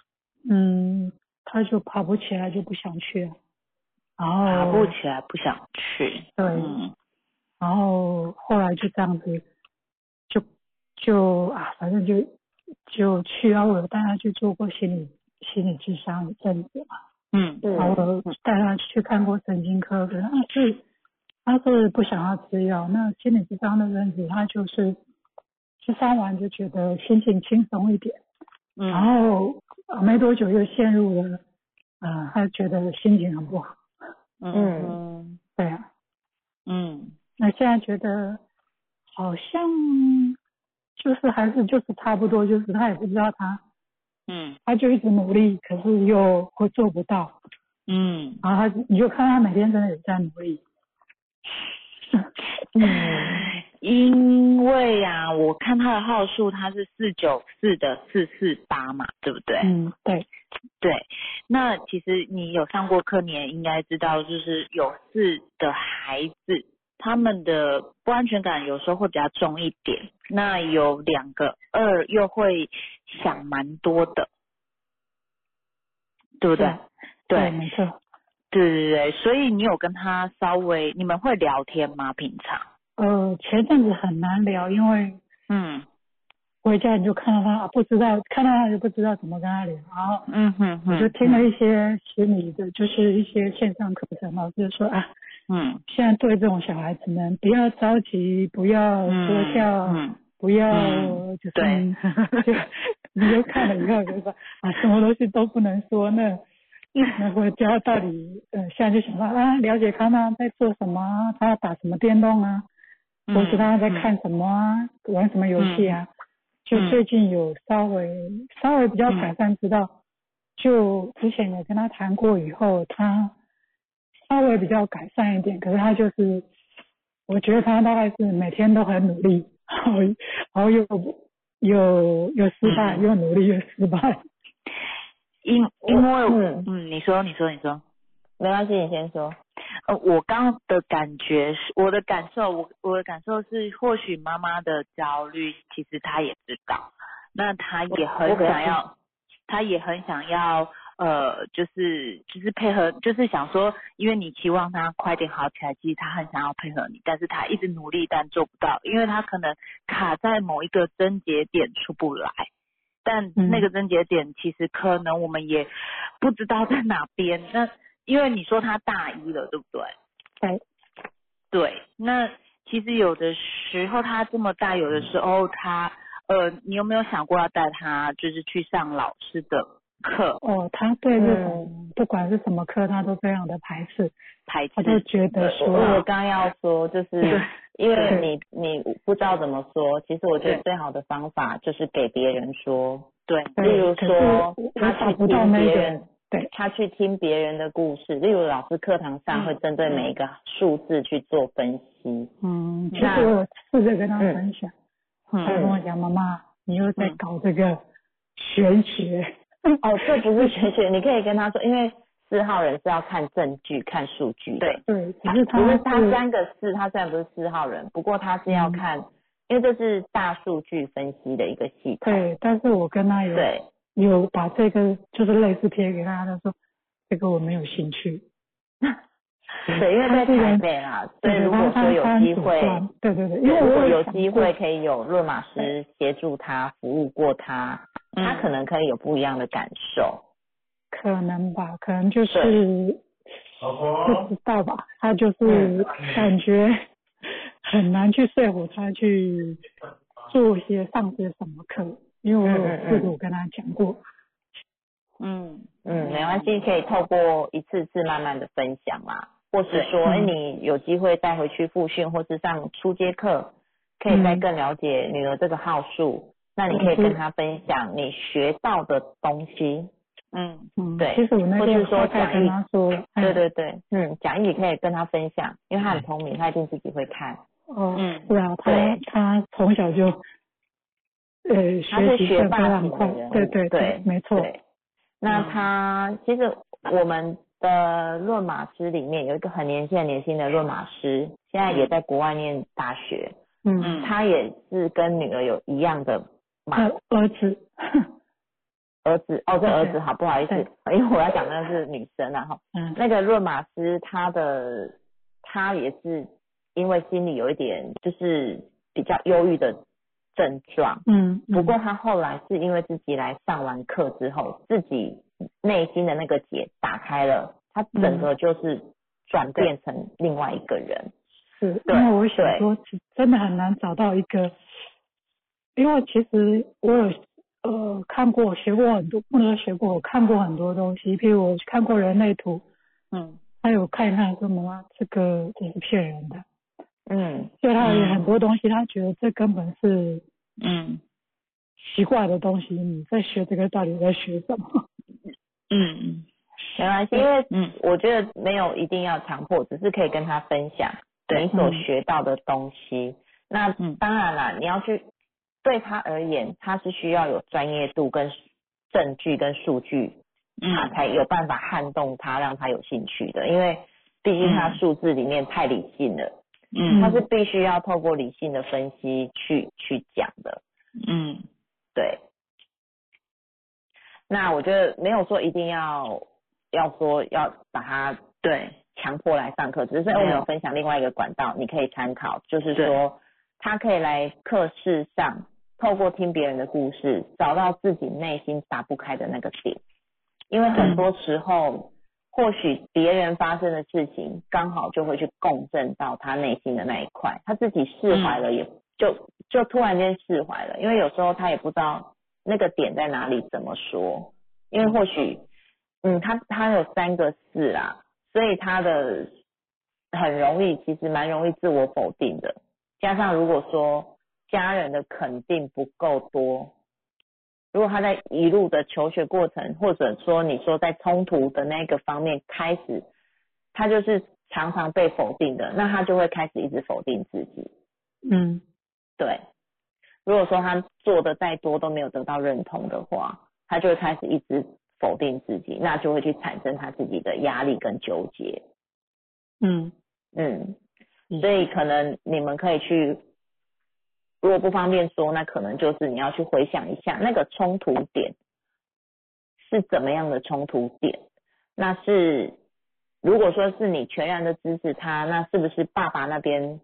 嗯，他就爬不起来，就不想去。然后爬不起来，不想去。对。然后后来就这样子。就啊，反正就就去啊，我带他去做过心理心理智商一阵子嘛，嗯，然后带他去看过神经科，可能是他是不想要吃药，那心理智商的阵子，他就是吃上完就觉得心情轻松一点，嗯，然后没多久又陷入了，呃，他觉得心情很不好，嗯，对啊，嗯，那现在觉得好像就是还是就是差不多，就是他也不知道他，嗯，他就一直努力，可是又会做不到，嗯，然后他你就看他每天真的也在努力。*laughs* 嗯，因为啊，我看他的号数，他是四九四的四四八嘛，对不对？嗯，对，对。那其实你有上过课，你也应该知道，就是有四的孩子，他们的不安全感有时候会比较重一点。那有两个二又会想蛮多的，对不对？对，没错。对对对，所以你有跟他稍微，你们会聊天吗？平常？呃，前阵子很难聊，因为嗯，回家你就看到他，不知道看到他就不知道怎么跟他聊，然后嗯哼，我就听了一些心理的，就是一些线上课程，老师说啊，嗯，现在对这种小孩子们不要着急，不要说笑，嗯，不要就是，*laughs* 你就看了以后就说 *laughs* 啊，什么东西都不能说那。那我教到底，呃，现在就想到啊，了解他呢在做什么，他打什么电动啊，或是他在看什么啊，玩什么游戏啊，就最近有稍微稍微比较改善，知道，就之前有跟他谈过以后，他稍微比较改善一点，可是他就是，我觉得他大概是每天都很努力，然 *laughs* 后然后又又又失败，又努力又失败。因因为嗯嗯，你说你说你说，没关系，你先说。呃，我刚刚的感觉是，我的感受，我我的感受是，或许妈妈的焦虑，其实她也知道，那她也很想要，她也很想要，呃，就是就是配合，就是想说，因为你期望他快点好起来，其实他很想要配合你，但是他一直努力，但做不到，因为他可能卡在某一个症结点出不来。但那个症结点其实可能我们也不知道在哪边。那因为你说他大一了，对不对？对。对。那其实有的时候他这么大，有的时候他呃，你有没有想过要带他就是去上老师的课？哦，他对这种不管是什么课，他都非常的排斥。排斥。他就觉得说，我刚要说就是。因为你你不知道怎么说，其实我觉得最好的方法就是给别人说，对，例如说他去听别人，对，他去听别人的故事，例如老师课堂上会针对每一个数字去做分析，嗯，其实我试着跟他分享，他跟我讲妈妈，你又在搞这个玄学，*laughs* 哦，这不是玄学，你可以跟他说，因为。四号人是要看证据、看数据。对对，只是他他三个四，他虽然不是四号人，不过他是要看，因为这是大数据分析的一个系统。对，但是我跟他有对有把这个就是类似贴给他，他说这个我没有兴趣。对，因为在台北啦，所以如果说有机会，对对对，因为如果有机会可以有论马师协助他服务过他，他可能可以有不一样的感受。可能吧，可能就是不知道吧，他就是感觉 *laughs* 很难去说服他去做些上些什么课，因为我有试过跟他讲过。嗯嗯，没关系，可以透过一次次慢慢的分享嘛，或是说，哎，你有机会带回去复训，或是上初阶课，可以再更了解女儿这个号数，那你可以跟她分享你学到的东西。嗯。嗯，对，其实我那天说讲义，对对对，嗯，讲义可以跟她分享，因为她很聪明，她一定自己会看。哦，嗯，是啊，她她从小就，呃，学习学霸很快，对对对，没错。那他其实我们的论马师里面有一个很年轻很年轻的论马师，现在也在国外念大学。嗯，他也是跟女儿有一样的马 *laughs* 儿子。儿子哦，这儿子好，不好意思，因为我要讲的是女生啊哈。嗯。那个论马斯，他的他也是因为心里有一点就是比较忧郁的症状。嗯。不过他后来是因为自己来上完课之后，自己内心的那个结打开了，他整个就是转变成另外一个人。是，因为我想说，真的很难找到一个，因为其实我有呃看过学过很多，不能学过，我看过很多东西，譬如我看过人类图，嗯，还有看一看说妈妈这个这是骗人的，嗯，对他有很多东西，他觉得这根本是嗯。奇怪的东西，你在学这个到底在学什么？嗯，没关系，因为嗯，我觉得没有一定要强迫，只是可以跟他分享你所学到的东西。那当然啦，你要去对他而言，他是需要有专业度跟证据跟数据，他才有办法撼动他，让他有兴趣的。因为毕竟他数字里面太理性了，嗯，他是必须要透过理性的分析去去讲的，嗯，对。那我觉得没有说一定要要说要把它对强迫来上课，只是我们有分享另外一个管道，你可以参考，就是说他可以来课室上，透过听别人的故事，找到自己内心打不开的那个点，因为很多时候或许别人发生的事情刚好就会去共振到他内心的那一块，他自己释怀了，也就就突然间释怀了，因为有时候他也不知道。那个点在哪里？怎么说？因为或许，嗯，他他有三个四啊，所以他的很容易，其实蛮容易自我否定的。加上如果说家人的肯定不够多，如果他在一路的求学过程，或者说你说在冲突的那个方面开始，他就是常常被否定的，那他就会开始一直否定自己。嗯，对。如果说他做的再多都没有得到认同的话，他就会开始一直否定自己，那就会去产生他自己的压力跟纠结。嗯嗯，所以可能你们可以去，如果不方便说，那可能就是你要去回想一下那个冲突点是怎么样的冲突点。那是如果说是你全然的支持他，那是不是爸爸那边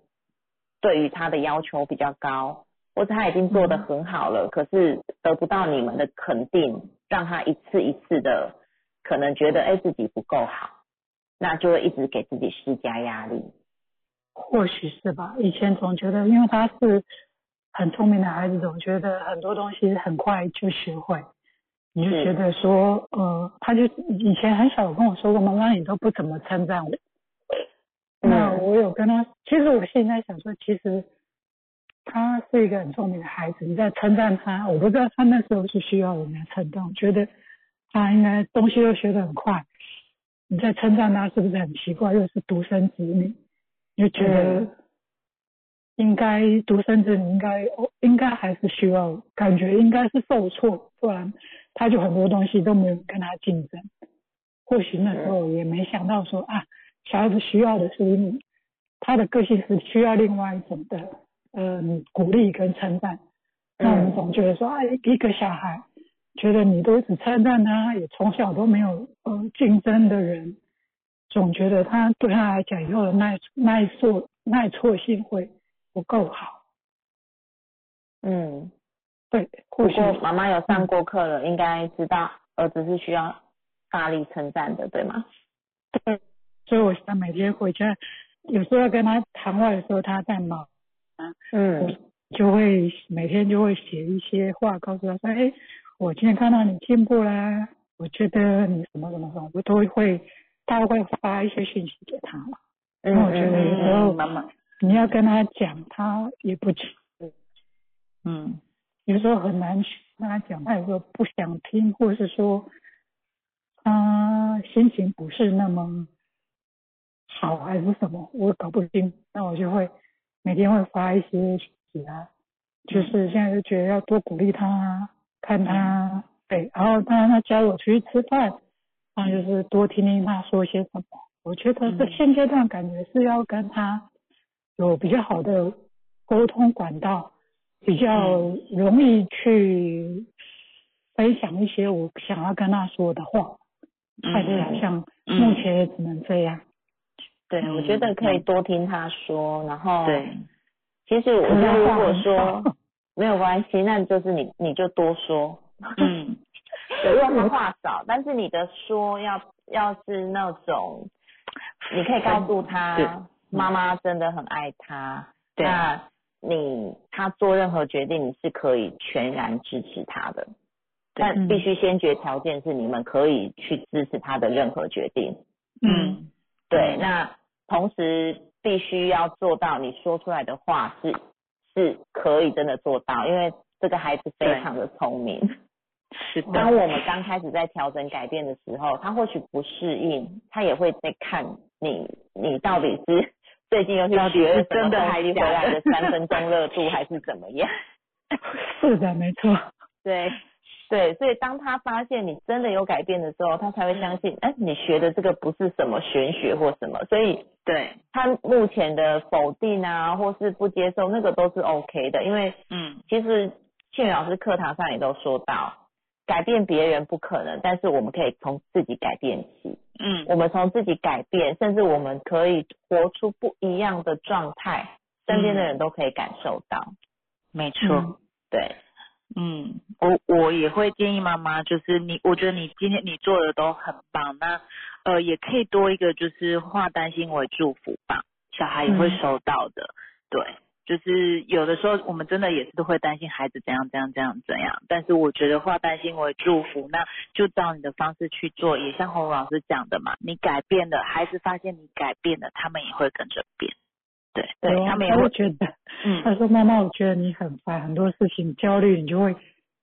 对于他的要求比较高？或者他已经做得很好了，可是得不到你们的肯定，让他一次一次的可能觉得哎自己不够好，那就会一直给自己施加压力。或许是吧，以前总觉得因为他是很聪明的孩子，总觉得很多东西很快就学会，你就觉得说呃，他就以前很小跟我说过，妈妈你都不怎么称赞我。那我有跟他，其实我现在想说，其实。他是一个很聪明的孩子，你在称赞他，我不知道他那时候是需要人家称赞，我觉得他应该东西都学得很快，你在称赞他是不是很奇怪？又是独生子女，就觉得应该独生子女应该应该还是需要，感觉应该是受挫，不然他就很多东西都没有跟他竞争。或许那时候也没想到说啊，小孩子需要的是你，他的个性是需要另外一种的。嗯，鼓励跟称赞，那我们总觉得说，哎，一个小孩觉得你都只称赞他，也从小都没有呃竞争的人，总觉得他对他来讲以后的耐耐挫耐挫性会不够好。嗯，对。不过妈妈有上过课了，应该知道儿子是需要大力称赞的，对吗？对。所以我现在每天回家，有时候要跟他谈话的时候，他在忙。嗯，就会每天就会写一些话，告诉他说：“哎，我今天看到你进步啦，我觉得你什么什么什么，我都会，他会发一些信息给他嘛。因为我觉得有时候妈妈你要跟他讲，他也不听。嗯，有时候很难去跟他讲，他有时候不想听，或者是说他心情不是那么好，还是什么，我搞不清，那我就会。每天会发一些给他，就是现在就觉得要多鼓励他，看他，对，然后当然他叫我出去吃饭，然后就是多听听他说些什么。我觉得这现阶段感觉是要跟他有比较好的沟通管道，比较容易去分享一些我想要跟他说的话。还是好像目前也只能这样。对，我觉得可以多听他说，然后，对，其实我觉得如果说 *laughs* 没有关系，那就是你你就多说，*laughs* 嗯，如果他话少，但是你的说要要是那种，你可以告诉他，妈妈真的很爱他，那你他做任何决定，你是可以全然支持他的，但必。须先决条件是你们可以去支持他的任何决定。嗯，对，那同时必须要做到你说出来的话是是可以真的做到，因为这个孩子非常的聪明。是当我们刚开始在调整改变的时候，他或许不适应，他也会在看你，你到底是 *laughs* 最近又去学了什么东西回来的三分钟热度，还是怎么样？*laughs* 是的，没错。对对，所以当他发现你真的有改变的时候，他才会相信，哎，你学的这个不是什么玄学或什么。所以对他目前的否定啊，或是不接受，那个都是 OK 的，因为嗯，其实庆老师课堂上也都说到。改变别人不可能，但是我们可以从自己改变起。嗯，我们从自己改变，甚至我们可以活出不一样的状态，身边的人都可以感受到。没错，对，嗯，我我也会建议妈妈，就是你，我觉得你今天你做的都很棒，那呃也可以多一个就是化担心为祝福吧，小孩也会收到的，对。就是有的时候我们真的也是都会担心孩子怎样怎样怎样怎样，但是我觉得化担心为祝福，那就照你的方式去做，也像洪老师讲的嘛，你改变了，孩子发现你改变了，他们也会跟着变，对对，他们也会觉得，嗯，*laughs* 他说妈妈，我觉得你很烦，很多事情焦虑，你就会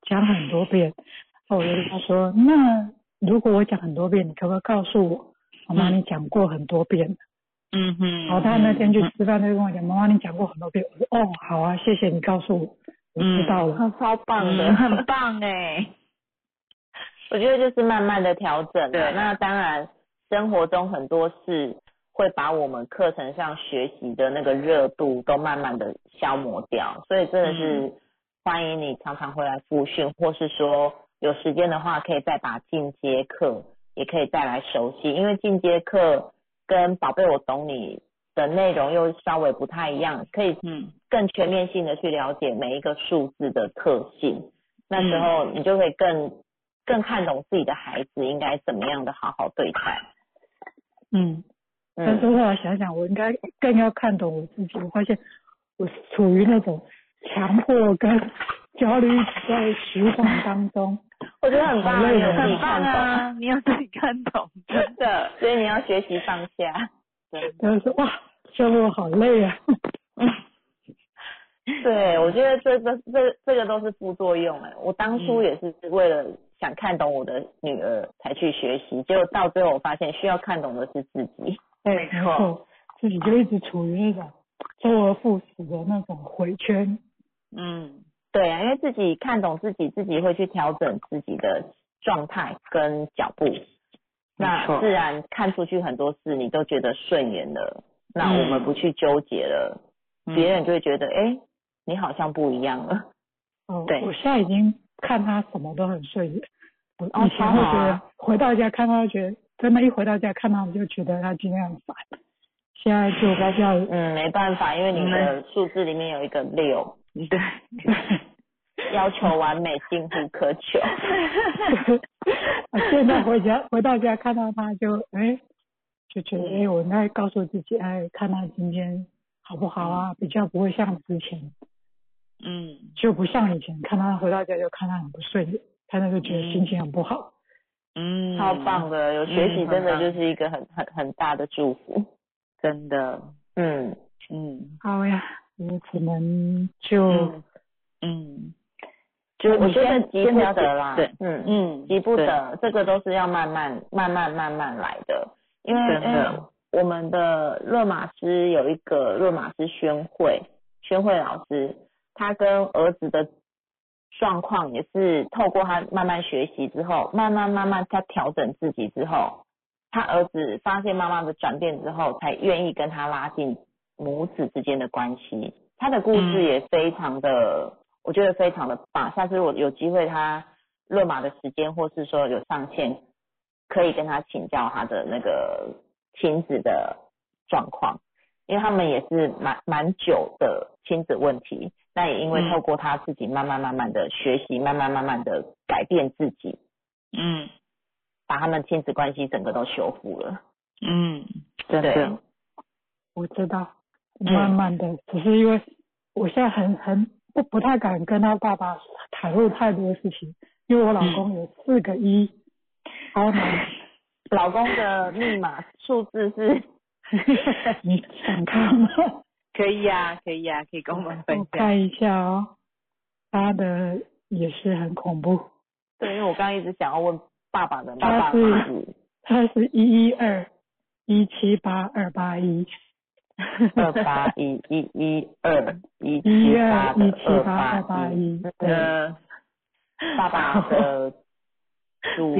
讲很多遍，我就跟他说，那如果我讲很多遍，你可不可以告诉我，妈妈你讲过很多遍？嗯哼，然后他那天去吃饭，他就跟我讲：“妈妈，你讲过很多遍。”我说：“哦，好啊，谢谢你告诉我，我知道了。”超棒的，很 *laughs* 棒哎！我觉得就是慢慢的调整。对，那当然，生活中很多事会把我们课程上学习的那个热度都慢慢的消磨掉，所以真的是欢迎你常常回来复训，或是说有时间的话，可以再把进阶课也可以再来熟悉，因为进阶课。跟宝贝，我懂你的内容又稍微不太一样，可以嗯。更全面性的去了解每一个数字的特性，那时候你就会更更看懂自己的孩子应该怎么样的好好对待。嗯，但是后来想想，我应该更要看懂我自己。我发现我处于那种强迫跟焦虑在循环当中。我觉得很棒，你有自己看懂，*laughs* 你要自己看懂，*laughs* 真的，所以你要学习放下。对，他说哇，生活好累啊。对，我觉得这个这这个都是副作用哎。我当初也是为了想看懂我的女儿才去学习，结果到最后我发现需要看懂的是自己。没错，自己就一直处于那种周而复始的那种回圈。嗯。对啊，因为自己看懂自己，自己会去调整自己的状态跟脚步，那自然看出去很多事你都觉得顺眼了。那我们不去纠结了，别人就会觉得，哎，你好像不一样了。哦，*laughs* 对，我现在已经看他什么都很顺眼。我以前会觉得回到家看他，觉得真的，一回到家看到我就觉得他今天很烦。现在就比较，嗯，没办法，因为你的数字里面有一个六。对，要求完美，近乎苛求。*laughs* 现在回家回到家看到他就哎，就觉得哎，我应该告诉自己哎，看他今天好不好啊？比较不会像之前，嗯，就不像以前看他回到家就看他很不顺眼，看他就觉得心情很不好。嗯，超棒的，有学习真的就是一个很很很大的祝福，真的，嗯。嗯，好呀。我可能就嗯，就我觉得急不得啦，对，嗯嗯，急不得，这个都是要慢慢慢慢慢慢来的，因为嗯，我们的勒马斯有一个勒马斯宣慧宣慧老师，他跟儿子的状况也是透过他慢慢学习之后，慢慢慢慢他调整自己之后，他儿子发现妈妈的转变之后，才愿意跟他拉近。母子之间的关系，他的故事也非常的，我觉得非常的棒。下次我有机会，他落马的时间，或是说有上线，可以跟他请教他的那个亲子的状况，因为他们也是蛮蛮久的亲子问题。那也因为透过他自己慢慢慢慢的学习，慢慢慢慢的改变自己，嗯，把他们亲子关系整个都修复了。嗯，对。我知道，慢慢的，只是因为我现在很很不不太敢跟他爸爸袒露太多事情，因为我老公有四个一，好难。老公的密码数字是，*laughs* 你想看吗？可以呀，可以呀，可以跟我们分享。看一下哦，他的也是很恐怖。对，因为我刚刚一直想要问爸爸的爸爸是他是一一二一七八二八一。二八一一一二一七八二八八一，呃，爸爸的主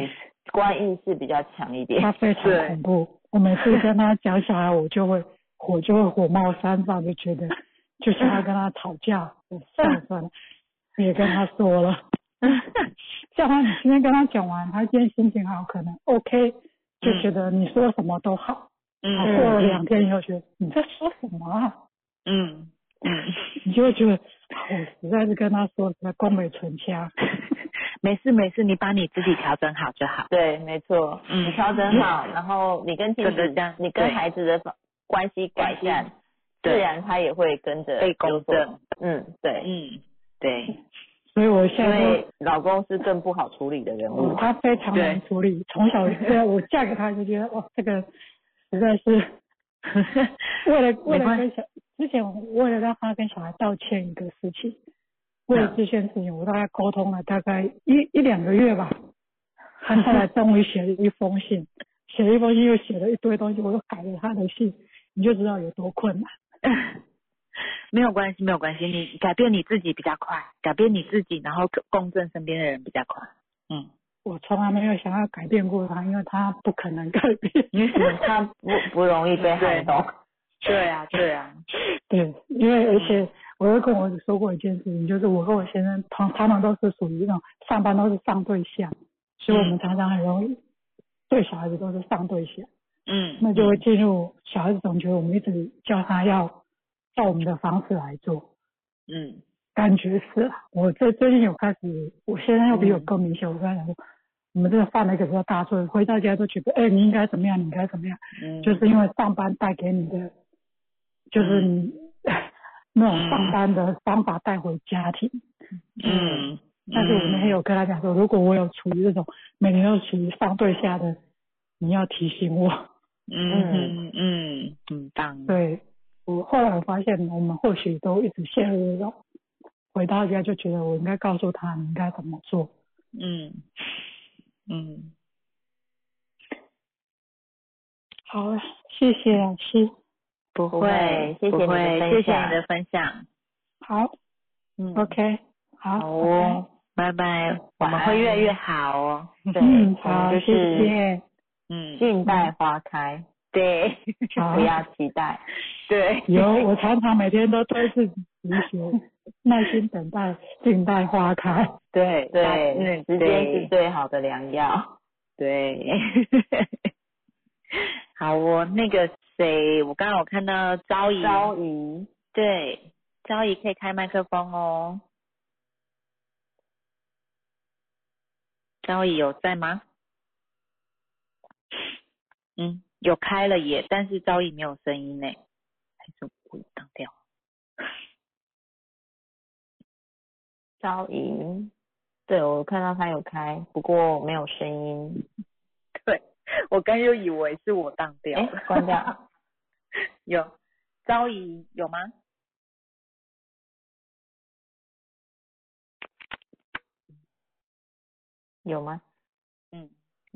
观意识比较强一点，*laughs* 他非常恐怖。我每次跟他讲小孩，我就会火就会火冒三丈，就觉得 *laughs* 就想要跟他吵架。*laughs* 算了算了，别跟他说了。*laughs* 叫他你今天跟他讲完，他今天心情好，可能 OK，就觉得你说什么都好。嗯，过了两天以后，觉得你在说什么啊？嗯嗯，你就会觉得我实在是跟他说在宫美存掐。没事没事，你把你自己调整好就好。对，没错，你调整好，然后你跟亲子，你跟孩子的关系改善，自然他也会跟着被公正。嗯，对，嗯对。所以我现在老公是更不好处理的人物，他非常难处理。从小我嫁给他就觉得哇，这个。实在是 *laughs* 为了为了跟小之前为了让他跟小孩道歉一个事情，为了这件事情，我大概沟通了大概一一两个月吧，他后来终于写了一封信，写了一封信又写了一堆东西，我又改了他的信，你就知道有多困难。*laughs* 没有关系，没有关系，你改变你自己比较快，改变你自己，然后共振身边的人比较快。嗯。我从来没有想要改变过他，因为他不可能改变，因为他不不容易被撼动。对啊，对啊，*laughs* 对，因为而且我又跟我说过一件事情，就是我和我先生他他们都是属于那种上班都是上对象，所以我们常常很容易对小孩子都是上对象。嗯。那就会进入小孩子总觉得我们一直叫他要照我们的方式来做。嗯。感觉是，我这最近有开始，我现在要比我更明显，我跟他讲说。我们这犯了一个比较大错，回到家都觉得，哎，你应该怎么样？你应该怎么样？嗯，就是因为上班带给你的，就是你 *laughs* 那种上班的方法带回家庭。嗯。但是我那天有跟他讲说，如果我有处于这种每年都处于上对下的，你要提醒我。嗯嗯，很棒。对，我后来我发现，我们或许都一直陷入这种，回到家就觉得我应该告诉他你应该怎么做。嗯。嗯，好了，谢谢老师。不会，谢谢你的谢谢你的分享。好，嗯，OK，好，好哦，拜拜，我们会越来越好哦。对，好，就是，嗯，静待花开。对，不要期待。对，有，我常常每天都对自己说，耐心等待，静待花开。对对，时间是最好的良药。对，*laughs* 好哦，那个谁，我刚刚有看到昭仪。昭仪，对，昭仪可以开麦克风哦。昭仪有在吗？*sniffs* 嗯。有开了耶，但是招影没有声音呢，还是会当掉。招影，对我看到他有开，不过没有声音。对，我刚又以为是我当掉了，关掉。*laughs* 有，招影有吗？有吗？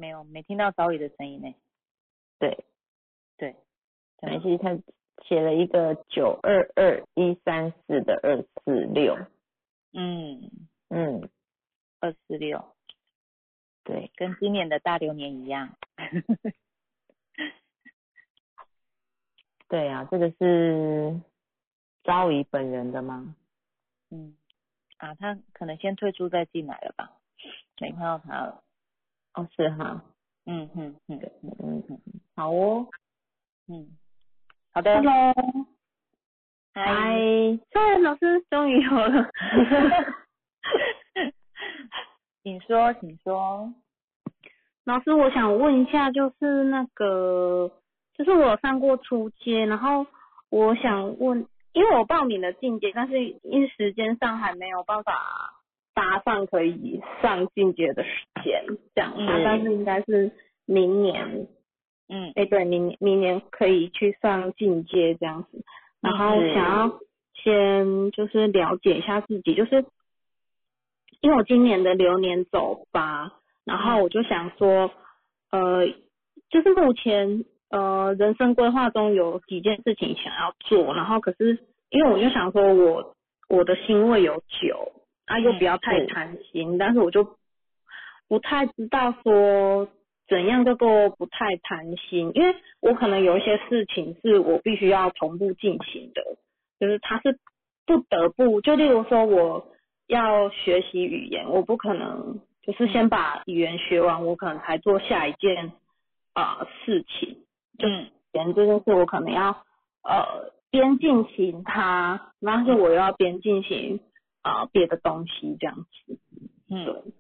嗯，没有，没听到招影的声音呢。对，对，没关系，他写了一个九二二一三四的二四六，嗯嗯，二四六，对，跟今年的大流年一样。对啊，这个是昭仪本人的吗？嗯，啊，他可能先退出再进来了吧，没看到他了。哦，是哈。嗯嗯嗯。嗯嗯，好哦，嗯，好的，Hello，嗨，嗨，老师终于有了，请说，请说，老师，我想问一下，就是那个，就是我上过初阶，然后我想问，因为我报名了进阶，但是因时间上还没有办法搭上可以上进阶的时间，这样，但是应该是明年，嗯，哎，对，明明年可以去上进阶这样子，然后想要先就是了解一下自己，就是因为我今年的流年走吧，然后我就想说，呃，就是目前。呃，人生规划中有几件事情想要做，然后可是因为我就想说，我我的心位有九，啊又不要太贪心，但是我就不太知道说怎样叫做不太贪心，因为我可能有一些事情是我必须要同步进行的，就是它是不得不，就例如说我要学习语言，我不可能就是先把语言学完，我可能才做下一件啊事情。嗯，前这件事我可能要呃边进行它，但是我又要边进行啊别的东西这样子。嗯，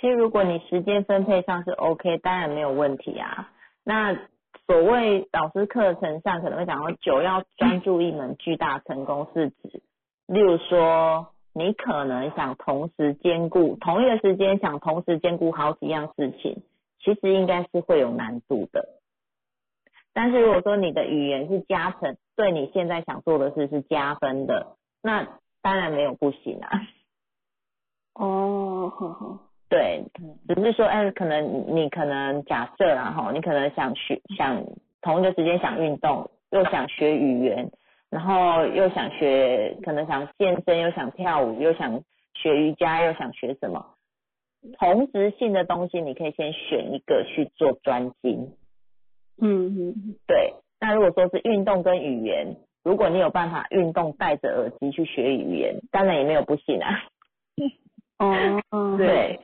其实如果你时间分配上是 OK，当然没有问题啊。那所谓老师课程上可能会讲到九要专注一门巨大成功，是指例如说你可能想同时兼顾同一个时间想同时兼顾好几样事情，其实应该是会有难度的。但是如果说你的语言是加成，对你现在想做的事是加分的，那当然没有不行啊。*laughs* 哦，呵呵，对，只是说，哎，可能你可能假设然后你可能想学，想同一个时间想运动，又想学语言，然后又想学，可能想健身，又想跳舞，又想学瑜伽，又想学什么，同时性的东西，你可以先选一个去做专精。嗯嗯，对。那如果说是运动跟语言，如果你有办法运动戴着耳机去学语言，当然也没有不行啊。哦，*laughs* 对，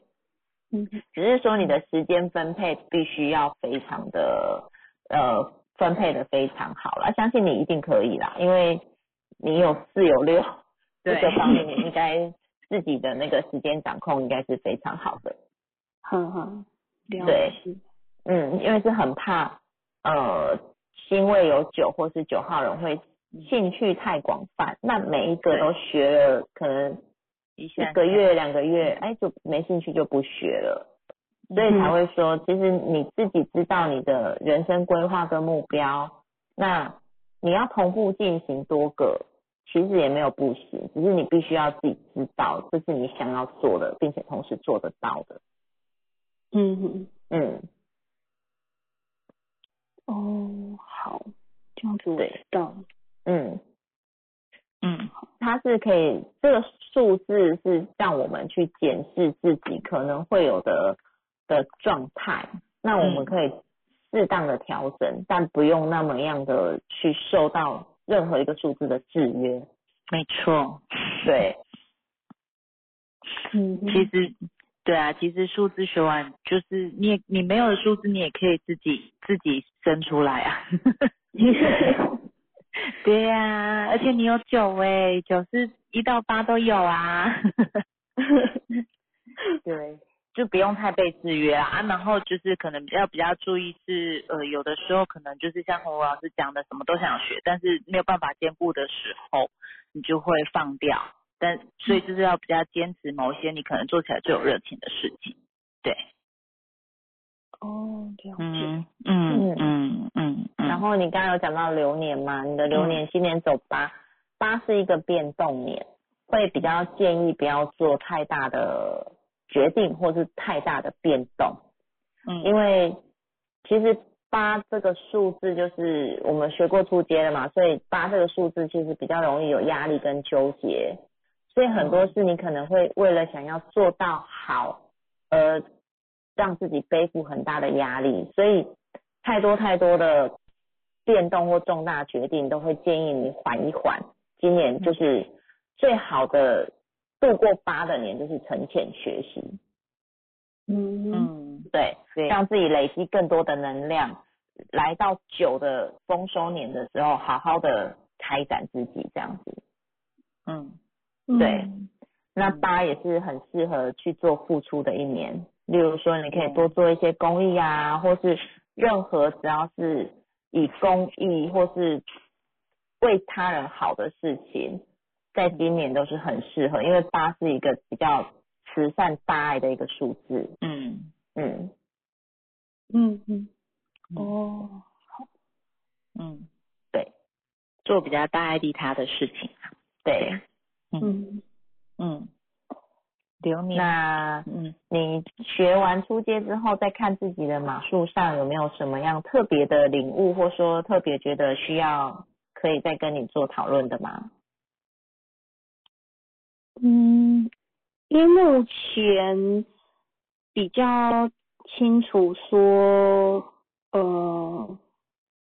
嗯，只是说你的时间分配必须要非常的呃分配的非常好了，相信你一定可以啦，因为你有四有六，这个方面你应该自己的那个时间掌控应该是非常好的。哼哼，对，嗯，因为是很怕。呃，因为有九或是九号人会兴趣太广泛，那每一个都学了，可能一个月两个月，哎，就没兴趣就不学了，所以才会说，其实你自己知道你的人生规划跟目标，那你要同步进行多个，其实也没有不行，只是你必须要自己知道这是你想要做的，并且同时做得到的。嗯嗯嗯。哦，好，这样子我知道。嗯嗯，它是可以，这个数字是让我们去检视自己可能会有的的状态，那我们可以适当的调整，但不用那么样的去受到任何一个数字的制约。没错，对。*laughs* 嗯，其实。对啊，其实数字学完就是你也你没有的数字，你也可以自己自己生出来啊。*laughs* 对呀，而且你有九哎，九是一到八都有啊。*laughs* *laughs* 对，就不用太被制约啊。然后就是可能要比较注意是呃，有的时候可能就是像洪老师讲的，什么都想学，但是没有办法兼顾的时候，你就会放掉。但所以就是要比较坚持某些你可能做起来最有热情的事情，对。哦，了解。嗯嗯嗯嗯。然后你刚刚有讲到流年嘛？你的流年今年走八，八是一个变动年，会比较建议不要做太大的决定或是太大的变动。嗯。因为其实八这个数字就是我们学过初阶的嘛，所以八这个数字其实比较容易有压力跟纠结。所以很多事你可能会为了想要做到好，而让自己背负很大的压力，所以太多太多的变动或重大决定都会建议你缓一缓。今年就是最好的度过八的年，就是沉潜学习。嗯嗯，对，让自己累积更多的能量，来到九的丰收年的时候，好好的开展自己这样子。嗯。对，那八也是很适合去做付出的一年。例如说，你可以多做一些公益啊，或是任何只要是以公益或是为他人好的事情，在今年都是很适合，因为八是一个比较慈善大爱的一个数字。嗯。嗯。嗯嗯，哦，好，嗯，对，做比较大爱利他的事情。对，嗯。嗯。流年，那嗯，你学完初阶之后，再看自己的马术上有没有什么样特别的领悟，或说特别觉得需要可以再跟你做讨论的吗？嗯，因为目前比较清楚说，呃，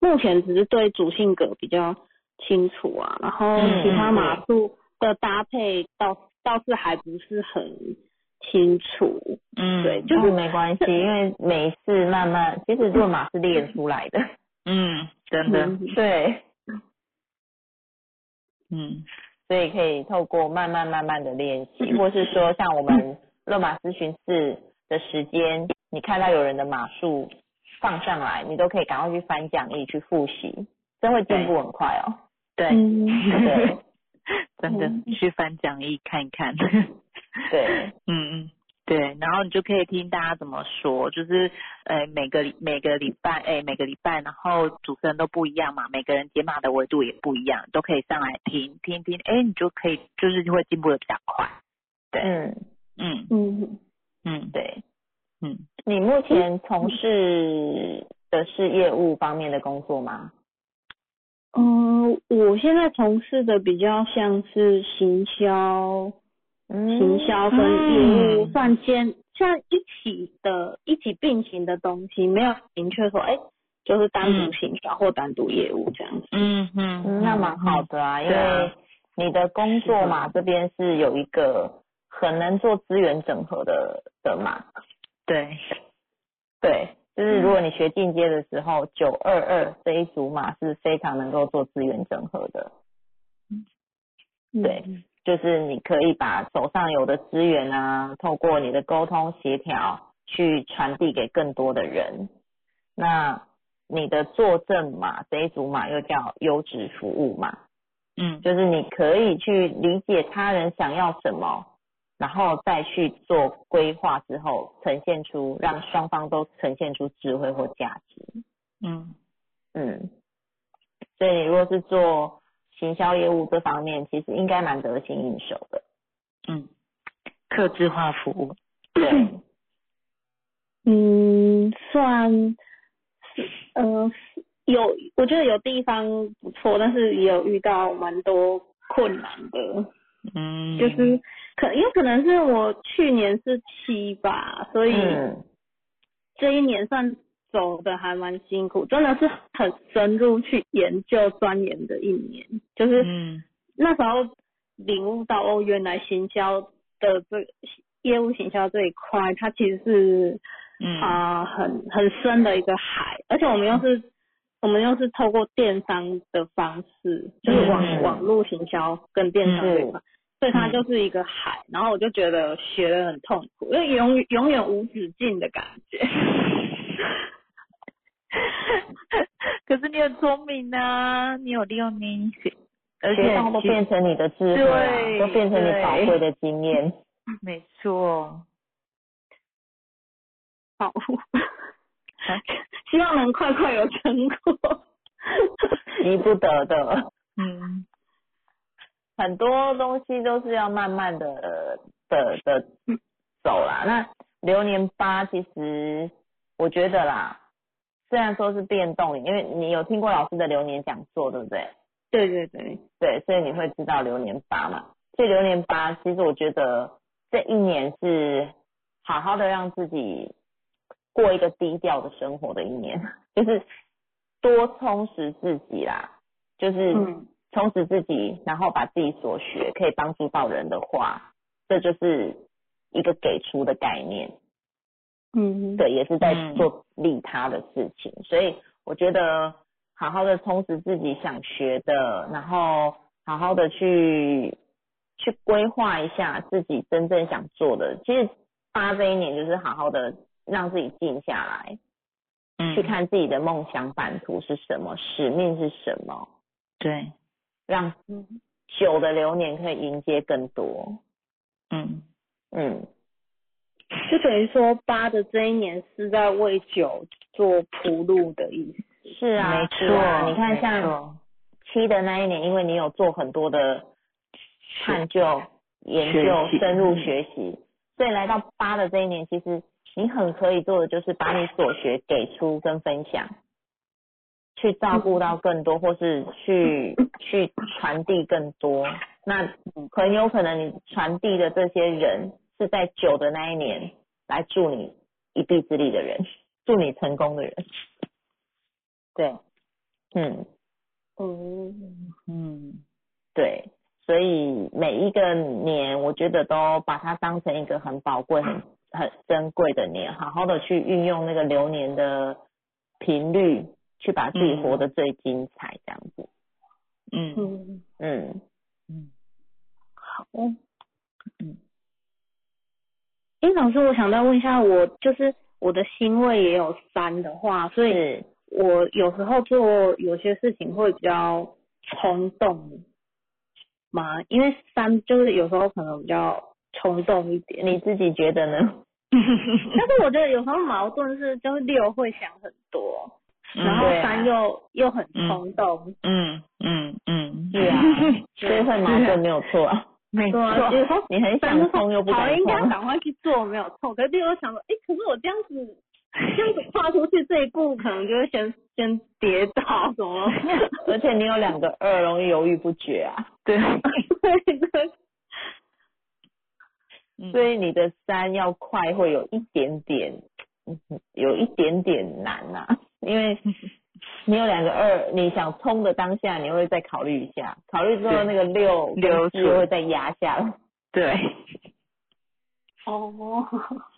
目前只是对主性格比较清楚啊，然后其他马术的搭配到。倒是还不是很清楚，嗯，对，就是没关系，因为每次慢慢，其实做马是练出来的，*laughs* 嗯，真的，*laughs* 对，嗯，所以可以透过慢慢慢慢的练习，*laughs* 或是说像我们勒马咨询室的时间，你看到有人的马术放上来，你都可以赶快去翻讲义去复习，真会进步很快哦，对，对。*laughs* 真的去翻讲义看一看，*laughs* 对，*laughs* 嗯嗯，对，然后你就可以听大家怎么说，就是呃每个每个礼拜，哎每个礼拜，然后主持人都不一样嘛，每个人解码的维度也不一样，都可以上来听听听，哎你就可以就是会进步的比较快，对，嗯嗯嗯。嗯对，嗯，你目前从事的是业务方面的工作吗？嗯，我现在从事的比较像是行销，行销跟业务算兼算一起的、一起并行的东西，没有明确说，哎，就是单独行销或单独业务这样子。嗯嗯，那蛮好的啊，因为你的工作嘛，这边是有一个很能做资源整合的的嘛。对，对。就是如果你学进阶的时候，九二二这一组码是非常能够做资源整合的。对，就是你可以把手上有的资源啊，透过你的沟通协调去传递给更多的人。那你的作证码这一组码又叫优质服务码，嗯，就是你可以去理解他人想要什么。然后再去做规划之后，呈现出让双方都呈现出智慧或价值。嗯嗯，所以你如果是做行销业务这方面，其实应该蛮得心应手的。嗯，客制化服务。对。*clears throat* 嗯，算嗯呃有，我觉得有地方不错，但是也有遇到蛮多困难的。嗯，就是可，因为可能是我去年是七吧，所以这一年算走的还蛮辛苦，真的是很深入去研究钻研的一年。就是那时候领悟到哦，原来行销的这业务行销这一块，它其实是啊很很深的一个海，而且我们又是我们又是透过电商的方式，就是网网络行销跟电商这块。所以它就是一个海，然后我就觉得学的很痛苦，因为永永远无止境的感觉。*laughs* 可是你很聪明啊，你有利用你学，而且都变成你的智慧，都变成你宝贵的经验。*laughs* 没错。好，希望能快快有成果。*laughs* 急不得的。嗯。很多东西都是要慢慢的的的走啦。那流年八其实我觉得啦，虽然说是变动，因为你有听过老师的流年讲座，对不对？对对对对，所以你会知道流年八嘛。所以流年八其实我觉得这一年是好好的让自己过一个低调的生活的一年，*laughs* 就是多充实自己啦，就是。充实自己，然后把自己所学可以帮助到人的话，这就是一个给出的概念。嗯，对，也是在做利他的事情。所以我觉得好好的充实自己想学的，然后好好的去去规划一下自己真正想做的。其实八这一年就是好好的让自己静下来，嗯，去看自己的梦想版图是什么，使命是什么。对。让九的流年可以迎接更多。嗯嗯，就等于说八的这一年是在为九做铺路的意思。是啊，没错。你看像七的那一年，因为你有做很多的探究、研究、深入学习，所以来到八的这一年，其实你很可以做的就是把你所学给出跟分享。去照顾到更多，或是去去传递更多，那很有可能你传递的这些人是在九的那一年来助你一臂之力的人，助你成功的人。对，嗯，嗯嗯，对，所以每一个年，我觉得都把它当成一个很宝贵、很很珍贵的年，好好的去运用那个流年的频率。去把自己活得最精彩，这样子。嗯嗯嗯嗯，好。嗯，哎，老师，我想再问一下，我就是我的星位也有三的话，所以我有时候做有些事情会比较冲动吗？因为三就是有时候可能比较冲动一点，你自己觉得呢？*laughs* 但是我觉得有时候矛盾是，就是六会想很多。然后三又又很冲动，嗯嗯嗯，是啊，*laughs* 所以会矛盾没有错，*laughs* 没错，你很想冲又不敢冲，应该赶快去做没有错。可是又想说，哎，可是我这样子这样子跨出去这一步，可能就会先先跌倒什么，*laughs* 而且你有两个二，容易犹豫不决啊，对，对对，所以你的三要快会有一点点，有一点点难呐。因为 *laughs* 你有两个二，你想冲的当下，你会再考虑一下，考虑之后那个六六就会再压下来。对。*laughs* 哦。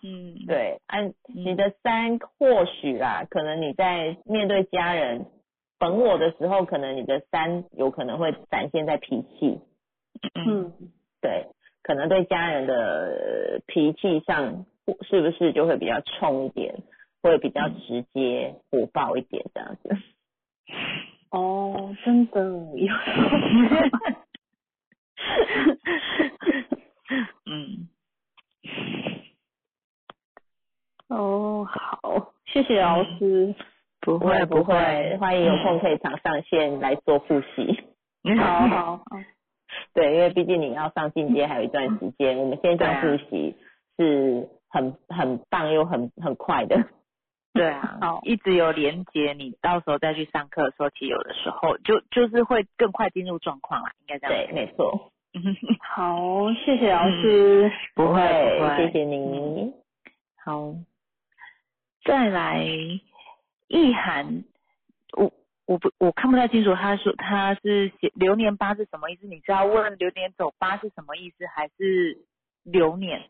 嗯。对，按你的三或许啦，可能你在面对家人本我的时候，可能你的三有可能会展现在脾气。嗯。对，可能对家人的脾气上，是不是就会比较冲一点？会比较直接、火爆一点这样子。哦，真的有。*laughs* 嗯。哦，好，谢谢老师。不会不会，欢迎有空可以常上线来做复习。*laughs* 好好好。对，因为毕竟你要上进阶还有一段时间，我们线上复习是很很棒又很很快的。*laughs* 对啊，好，一直有连接，你到时候再去上课的时候，其实有的时候就就是会更快进入状况啦，应该这样。对，没错。*laughs* 好，谢谢老师。不会，谢谢你。好，再来，意涵，我我不我看不太清楚，他说他是写流年八是什么意思？你是要问流年走八是什么意思，还是流年？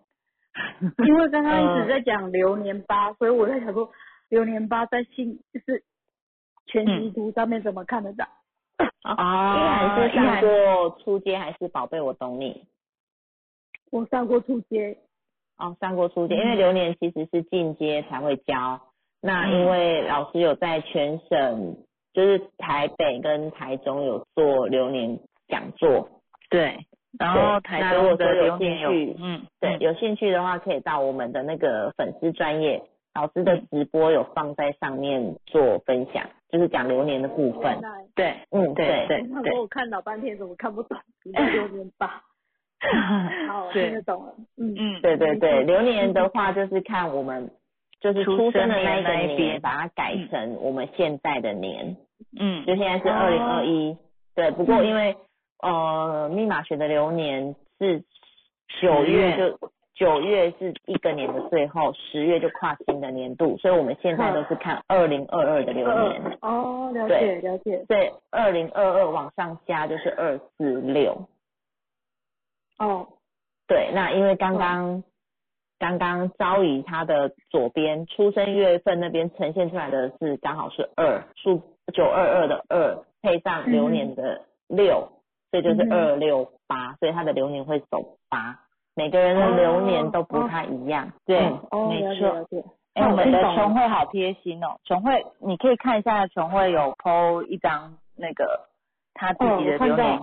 *laughs* 因为刚刚一直在讲流年八，所以我在想说。流年八在信就是全息图上面怎么看得到？啊，依然是上过初阶还是宝贝？我懂你。我上过初阶。哦，上过初阶，因为流年其实是进阶才会教。那因为老师有在全省，就是台北跟台中有做流年讲座。对。然后台中的有兴趣，嗯，对，有兴趣的话可以到我们的那个粉丝专业。老师的直播有放在上面做分享，就是讲流年的部分。对，嗯，对对对。我看老半天怎么看不懂？流年吧。*laughs* 好，听得懂了。嗯嗯，对对对，流年的话就是看我们就是出生的那一年，把它改成我们现在的年。嗯。就现在是二零二一。对，不过因为呃密码学的流年是九月就。九月是一个年的最后，十月就跨新的年度，所以我们现在都是看二零二二的流年。哦，了解了解。对，二零二二往上加就是二四六。哦，对，那因为刚刚刚刚昭仪他的左边出生月份那边呈现出来的是刚好是二数九二二的二配上流年的六，所以就是二六八，所以他的流年会走八。每个人的流年都不太一样，对，没错。哎，我们的琼慧好贴心哦，琼慧，你可以看一下琼慧有 PO 一张那个他自己的流年。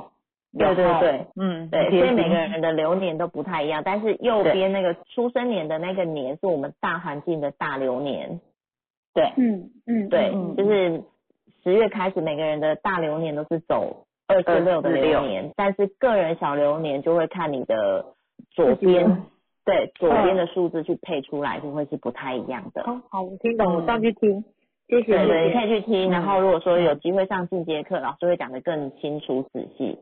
对对对，嗯，对，所以每个人的流年都不太一样，但是右边那个出生年的那个年是我们大环境的大流年。对，嗯嗯，对，就是十月开始，每个人的大流年都是走二十六的流年，但是个人小流年就会看你的左边，对，左边的数字去配出来，就会是不太一样的。好，我听懂，我上去听。谢谢。对对，你可以去听，然后如果说有机会上进阶课，老师会讲得更清楚仔细。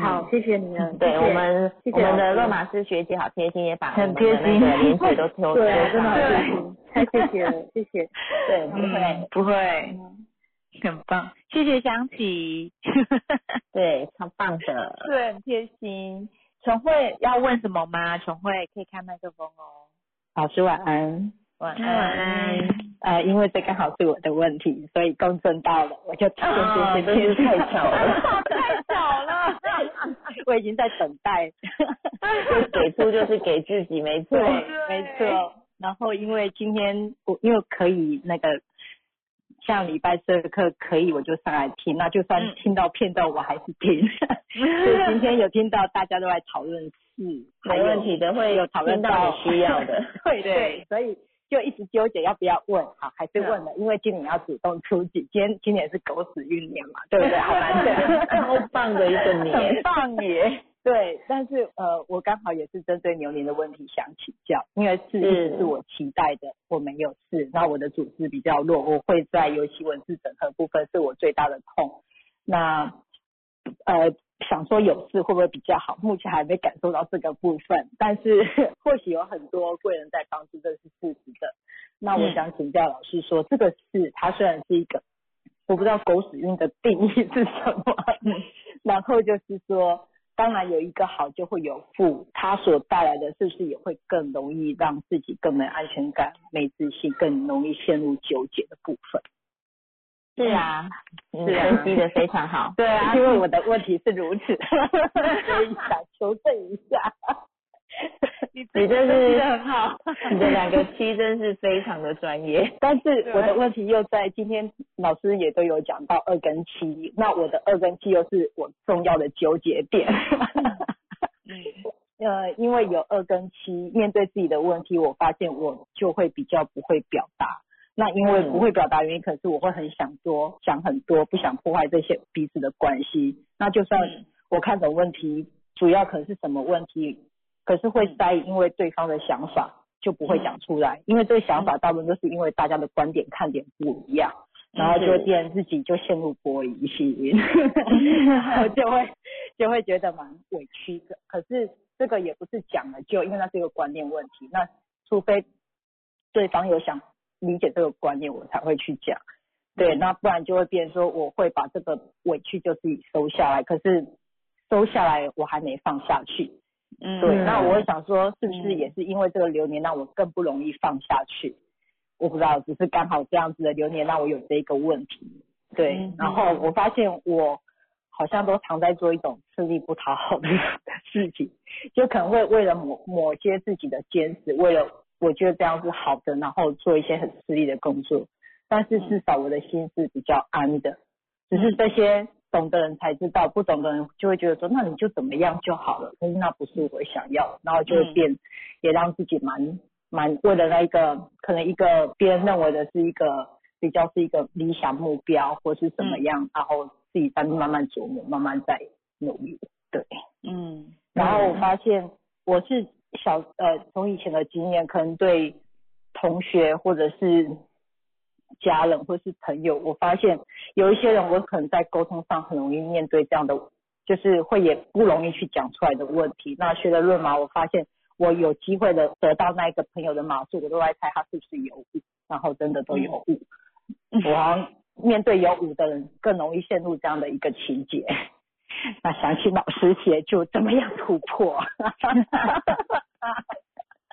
好，谢谢你们。对我们，我们的洛马斯学姐好贴心，也把很贴心的连接都 *laughs* 抽对，真的好贴心，太谢谢了，谢谢。*laughs* 对，不会不会，很棒，谢谢香琪。对，超棒的。*laughs* 对，很贴心。陈慧要问什么吗？琼慧可以开麦克风哦。老师晚安。晚安。呃，因为这刚好是我的问题，所以公证到了，我就直接直真是太巧了，太巧了，我已经在等待。*laughs* 就给出就是给自己，没错，没错。然后因为今天我因为可以那个像礼拜四的课可以，我就上来听，那就算听到片段我还是听。*laughs* 所以今天有听到大家都在讨论事，没问题的，会有讨论到需要的，*laughs* 对对，所以。就一直纠结要不要问，好还是问了，因为今年要主动出击，今天今年是狗屎运年嘛，对不对？好难得，*laughs* 超棒的一个年，棒耶！对，但是呃，我刚好也是针对牛年的问题想请教，因为是一直是我期待的，我没有事，那我的组织比较弱，我会在尤其文字整合部分是我最大的痛，那呃。想说有事会不会比较好？目前还没感受到这个部分，但是 *laughs* 或许有很多贵人在帮助，这是事实的。那我想请教老师说，这个事它虽然是一个，我不知道狗屎运的定义是什么。然后就是说，当然有一个好就会有负，它所带来的是不是也会更容易让自己更没安全感、没自信，更容易陷入纠结的部分？是啊，你分析的非常好。对啊，*laughs* 因为我的问题是如此，*laughs* 所以想求证一下。*laughs* 你你这是很好，*laughs* 你的两个七真是非常的专业。但是我的问题又在今天老师也都有讲到二跟七，那我的二跟七又是我重要的纠结点。*laughs* 嗯，呃，因为有二跟七，面对自己的问题，我发现我就会比较不会表达。那因为不会表达原因，可是我会很想多想很多，不想破坏这些彼此的关系。那就算我看懂问题，主要可能是什么问题，可是会在意因为对方的想法就不会讲出来，因为这个想法大部分都是因为大家的观点看点不一样，然后就变自己就陷入玻璃心，*laughs* 然后就会就会觉得蛮委屈的。可是这个也不是讲了就，因为那是一个观念问题。那除非对方有想。理解这个观念，我才会去讲。对，那不然就会变说，我会把这个委屈就自己收下来，可是收下来我还没放下去。嗯，对，那我会想说，是不是也是因为这个流年让我更不容易放下去？我不知道，只是刚好这样子的流年让我有这一个问题。对，然后我发现我好像都常在做一种吃力不讨好的事情，就可能会为了某某些自己的坚持，为了。我觉得这样是好的，然后做一些很吃力的工作，但是至少我的心是比较安的。只是这些懂的人才知道，不懂的人就会觉得说，那你就怎么样就好了。可是那不是我想要，然后就会变，也让自己蛮蛮为了那一个可能一个别人认为的是一个比较是一个理想目标或是怎么样，然后自己在慢慢琢磨，慢慢再努力。对，嗯，然后我发现我是。小呃，从以前的经验，可能对同学或者是家人或是朋友，我发现有一些人，我可能在沟通上很容易面对这样的，就是会也不容易去讲出来的问题。那学了论马，我发现我有机会的得到那一个朋友的马数，我都在猜他是不是有误，然后真的都有误。我好像面对有误的人，更容易陷入这样的一个情节。那想起老师协助怎么样突破？*laughs*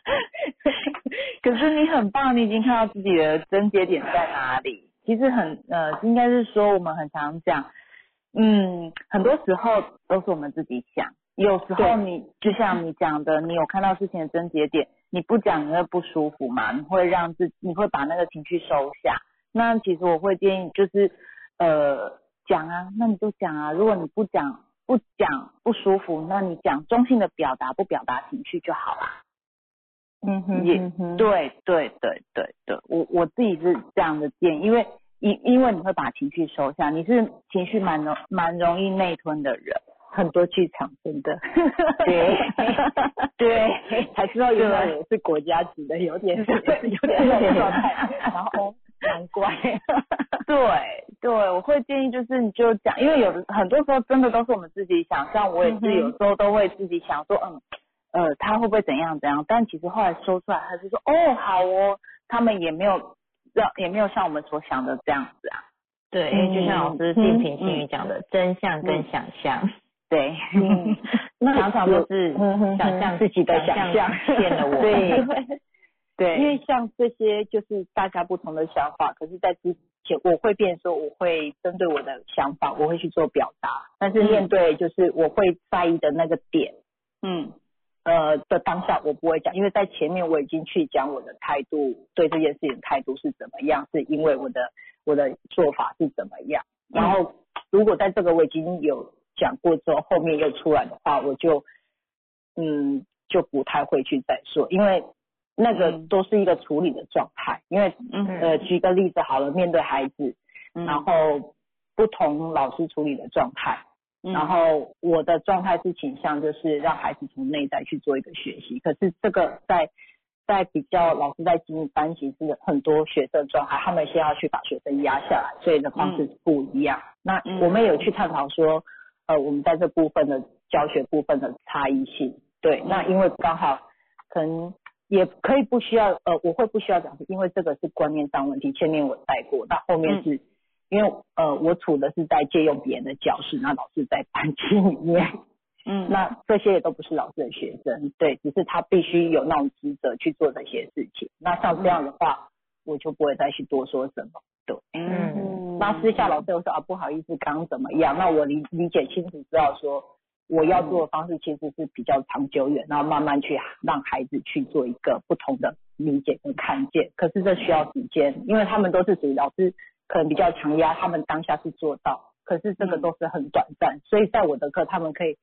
*laughs* 可是你很棒，你已经看到自己的症结点在哪里。其实很呃，应该是说我们很常讲，嗯，很多时候都是我们自己想。有时候你就像你讲的，你有看到事情的症结点，你不讲你会不舒服嘛？你会让自你会把那个情绪收下。那其实我会建议就是呃。讲啊，那你就讲啊。如果你不讲，不讲不舒服，那你讲中性的表达，不表达情绪就好啦。嗯哼，也对对对对对，我我自己是这样的建议，因为因因为你会把情绪收下，你是情绪蛮容蛮容易内吞的人。很多剧场真的，对对，才知道原来我是国家级的，有点有点状态，然后难怪，对对，我会建议就是你就讲，因为有的很多时候真的都是我们自己想，像我也是有时候都会自己想说，嗯呃，他会不会怎样怎样，但其实后来说出来，他就说哦好哦，他们也没有让也没有像我们所想的这样子啊，对，因为就像老师静平心语讲的，真相跟想象。对，*laughs* 常常都是想象自己的想象骗了我。对，*laughs* 对，因为像这些就是大家不同的想法，可是在之前我会变说，我会针对我的想法，我会去做表达。但是面对就是我会在意的那个点，嗯，呃的当下我不会讲，因为在前面我已经去讲我的态度，对这件事情态度是怎么样，是因为我的我的做法是怎么样。然后如果在这个我已经有。讲过之后，后面又出来的话，我就嗯就不太会去再说，因为那个都是一个处理的状态。因为呃举个例子好了，面对孩子，然后不同老师处理的状态，然后我的状态是倾向就是让孩子从内在去做一个学习。可是这个在在比较老师在经营班级是很多学生状态，他们先要去把学生压下来，所以的方式不一样。那我们有去探讨说。呃，我们在这部分的教学部分的差异性，对，那因为刚好可能也可以不需要，呃，我会不需要讲，因为这个是观念上问题，前面我带过，那后面是因为呃，我处的是在借用别人的教室，那老师在班级里面，*laughs* 嗯，那这些也都不是老师的学生，对，只是他必须有那种职责去做这些事情，那像这样的话，我就不会再去多说什么。嗯，那私下老师又说啊，不好意思，刚刚怎么样？那我理理解清楚，知道说我要做的方式其实是比较长久远，然后慢慢去让孩子去做一个不同的理解跟看见。可是这需要时间，因为他们都是属于老师可能比较强压，他们当下是做到，可是这个都是很短暂。所以在我的课，他们可以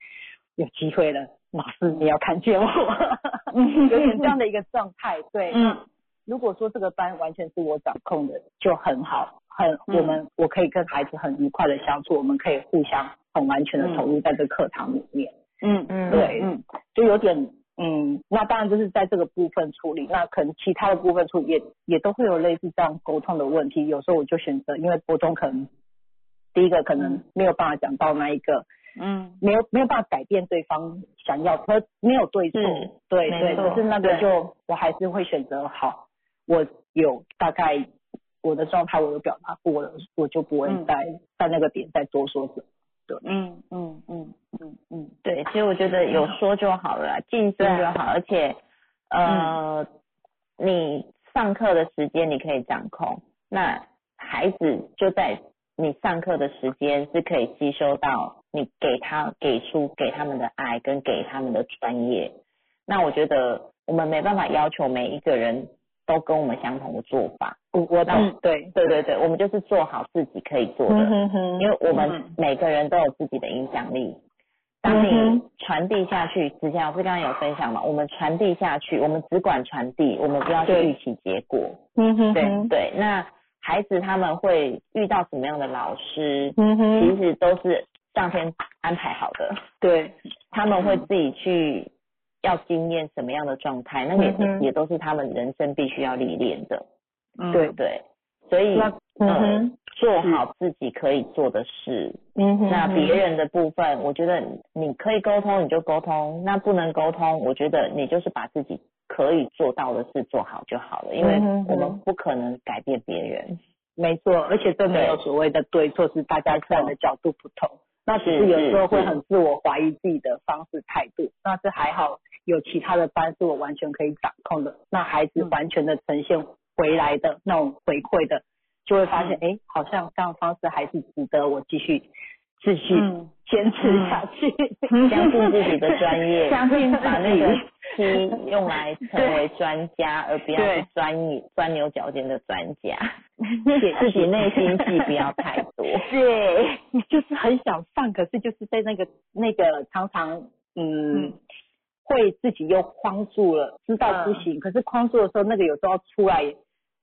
有机会了，老师你要看见我，有点这样的一个状态，对。嗯如果说这个班完全是我掌控的，就很好，很我们我可以跟孩子很愉快的相处，我们可以互相很完全的投入在这课堂里面。嗯嗯，对，嗯，就有点嗯，那当然就是在这个部分处理，那可能其他的部分处理也也都会有类似这样沟通的问题。有时候我就选择，因为沟通可能第一个可能没有办法讲到那一个，嗯，没有没有办法改变对方想要，可没有对错，对对，可是那个就我还是会选择好。我有大概我的状态，我有表达过了，我就不会再在那个点再多说什么。对，嗯嗯嗯嗯嗯，对，其实我觉得有说就好了，静心就好，而且呃，你上课的时间你可以掌控，那孩子就在你上课的时间是可以吸收到你给他给出给他们的爱跟给他们的专业。那我觉得我们没办法要求每一个人。都跟我们相同的做法，我我懂，对对对对，我们就是做好自己可以做的，因为我们每个人都有自己的影响力。当你传递下去，之前老师刚刚有分享嘛，我们传递下去，我们只管传递，我们不要去预期结果。嗯哼，对对，那孩子他们会遇到什么样的老师？嗯哼，其实都是上天安排好的。对，他们会自己去。要经验什么样的状态，那也也都是他们人生必须要历练的，对对，所以嗯，做好自己可以做的事，嗯哼，那别。人的部分，我觉得你可以沟通你就沟通，那不能沟通，我觉得你就是把自己可以做到的事做好就好了，因为我们不可能改变别人，没错，而且这没有所谓的对错，是大家站的角度不同，那只是有时候会很自我怀疑自己的方式态度，那是还好。有其他的班是我完全可以掌控的，那孩子完全的呈现回来的那种回馈的，就会发现，哎，好像这样方式还是值得我继续继续坚持下去，相信自己的专业，*laughs* 相信把那个心用来成为专家，而不要是钻钻牛角尖的专家。自己内心戏不要太多。对，*laughs* 就是很想放，可是就是在那个那个常常嗯，会自己又框住了，知道不行，可是框住的时候，那个有时候出来。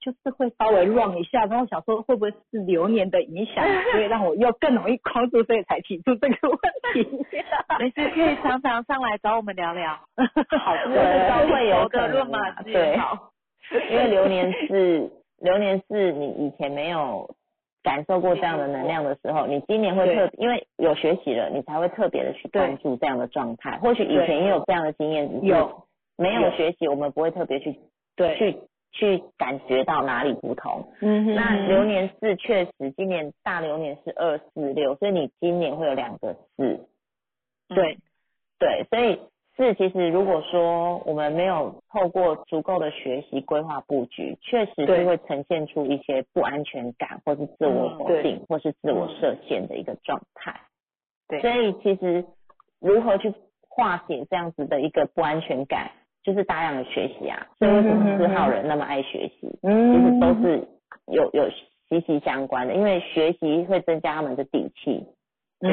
就是会稍微乱一下，然后想说会不会是流年的影响，所以让我又更容易框住，所以才提出这个问题。*laughs* 没事，可以常常上来找我们聊聊。好的，都会有的论马对，因为流年是流年是你以前没有感受过这样的能量的时候，你今年会特因为有学习了，你才会特别的去关注这样的状态。或许以前也有这样的经验，有没有学习，我们不会特别去对去。去感觉到哪里不同。嗯哼。那流年四确实，今年大流年是二四六，所以你今年会有两个四。对，对，所以四其实如果说我们没有透过足够的学习规划布局，确实是会呈现出一些不安全感，或是自我否定，或是自我设限的一个状态。对。所以其实如何去化解这样子的一个不安全感？就是大量的学习啊，所以为什么四号人那么爱学习？嗯，其实都是有有息息相关的，因为学习会增加他们的底气。对，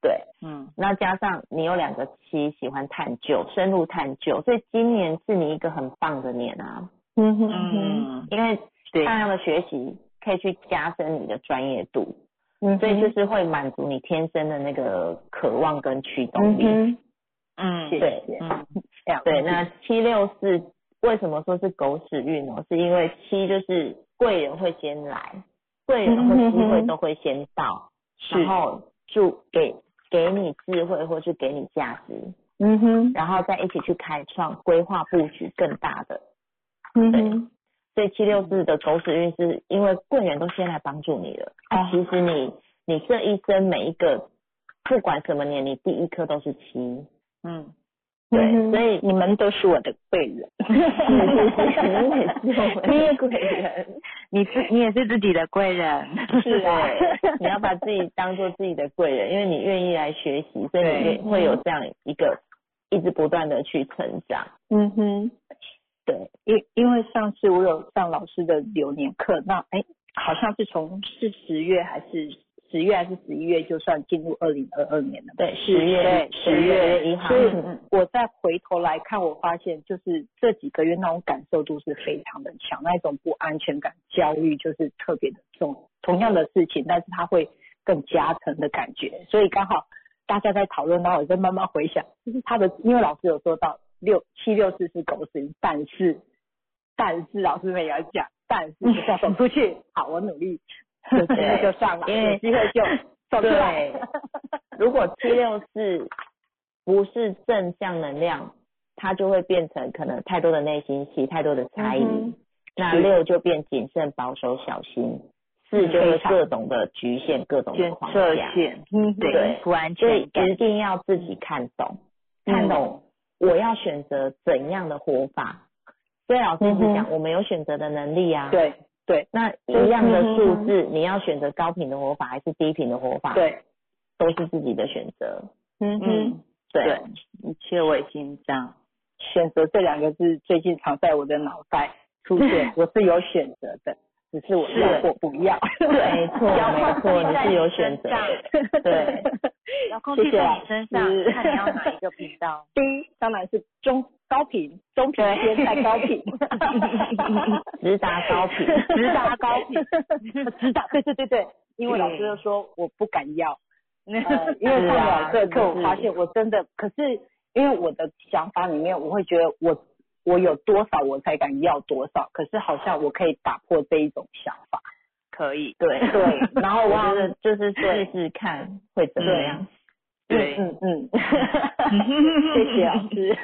对，嗯，那加上你有两个七喜欢探究、深入探究，所以今年是你一个很棒的年啊。嗯哼哼，因为大量的学习可以去加深你的专业度，嗯，所以就是会满足你天生的那个渴望跟驱动力。嗯，对，嗯。对，那七六四为什么说是狗屎运哦？是因为七就是贵人会先来，贵人或机会都会先到，然后助给给你智慧或是给你价值，嗯哼，然后再一起去开创规划布局更大的，嗯哼，所以七六四的狗屎运是因为贵人都先来帮助你了，啊，其实你你这一生每一个不管什么年，你第一颗都是七，嗯。对，所以你们都是我的贵人，*laughs* 你也贵人，你自你也是自己的贵人，是啊，你要把自己当做自己的贵人，因为你愿意来学习，所以你会有这样一个一直不断的去成长。嗯哼，对，因因为上次我有上老师的流年课，那哎，好像是从是十月还是？十月还是十一月，就算进入二零二二年了。对，十月，十月一号。所以我再回头来看，我发现就是这几个月那种感受度是非常的强，那一种不安全感、焦虑就是特别的重。同样的事情，但是它会更加成的感觉。所以刚好大家在讨论，然后我在慢慢回想，就是他的，因为老师有说到六七六四是狗屎，但是但是老师们也要讲，但是要走出去。好，我努力。*laughs* 对，就上了，因为机会就 *laughs* 走出来。如果七六四不是正向能量，它就会变成可能太多的内心戏，太多的猜疑。那六就变谨慎、保守、小心。四就是各种的局限，各种的框架。嗯，对，不安全感。一定要自己看懂，看懂我要选择怎样的活法。所以老师一直讲，我们有选择的能力啊。对。对，那一样的数字，你要选择高频的活法还是低频的活法？对，都是自己的选择。嗯嗯，对，一切为心脏。选择这两个字最近常在我的脑袋出现，*laughs* 我是有选择的，只是我要或不要。没错，*laughs* 没错，你是有选择。对，遥控器在你 *laughs* 身上，看你要哪一个频道。*laughs* 第一当然是中。高频、中频偏在高频，直达高频，直达高频，直达，对对对对，因为老师就说我不敢要，呃，因为上了这课，我发现我真的，可是因为我的想法里面，我会觉得我我有多少我才敢要多少，可是好像我可以打破这一种想法，可以，对。对，*laughs* 然后我觉得就是试试看会怎么样。对，嗯嗯，*laughs* 谢谢老师，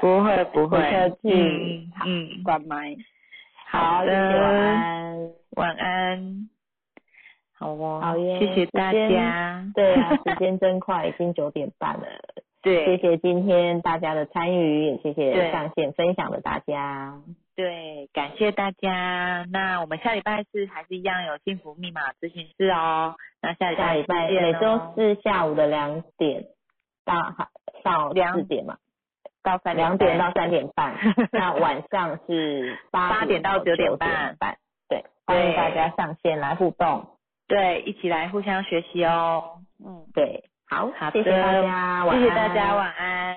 不 *laughs* 会不会，客气，嗯，关麦，好的，晚安，晚安，好哦，好耶，谢谢大家，对啊，时间真快，已经九点半了，对，谢谢今天大家的参与，也谢谢上线分享的大家。对，感谢大家。那我们下礼拜四还是一样有幸福密码咨询室哦。那下下礼拜每周四下午的两点到到四点嘛，到三两点到三点半。*laughs* 那晚上是八点到九点半。对，欢迎大家上线来互动，对，一起来互相学习哦。嗯，对，好，好谢谢大家，谢谢大家，晚安。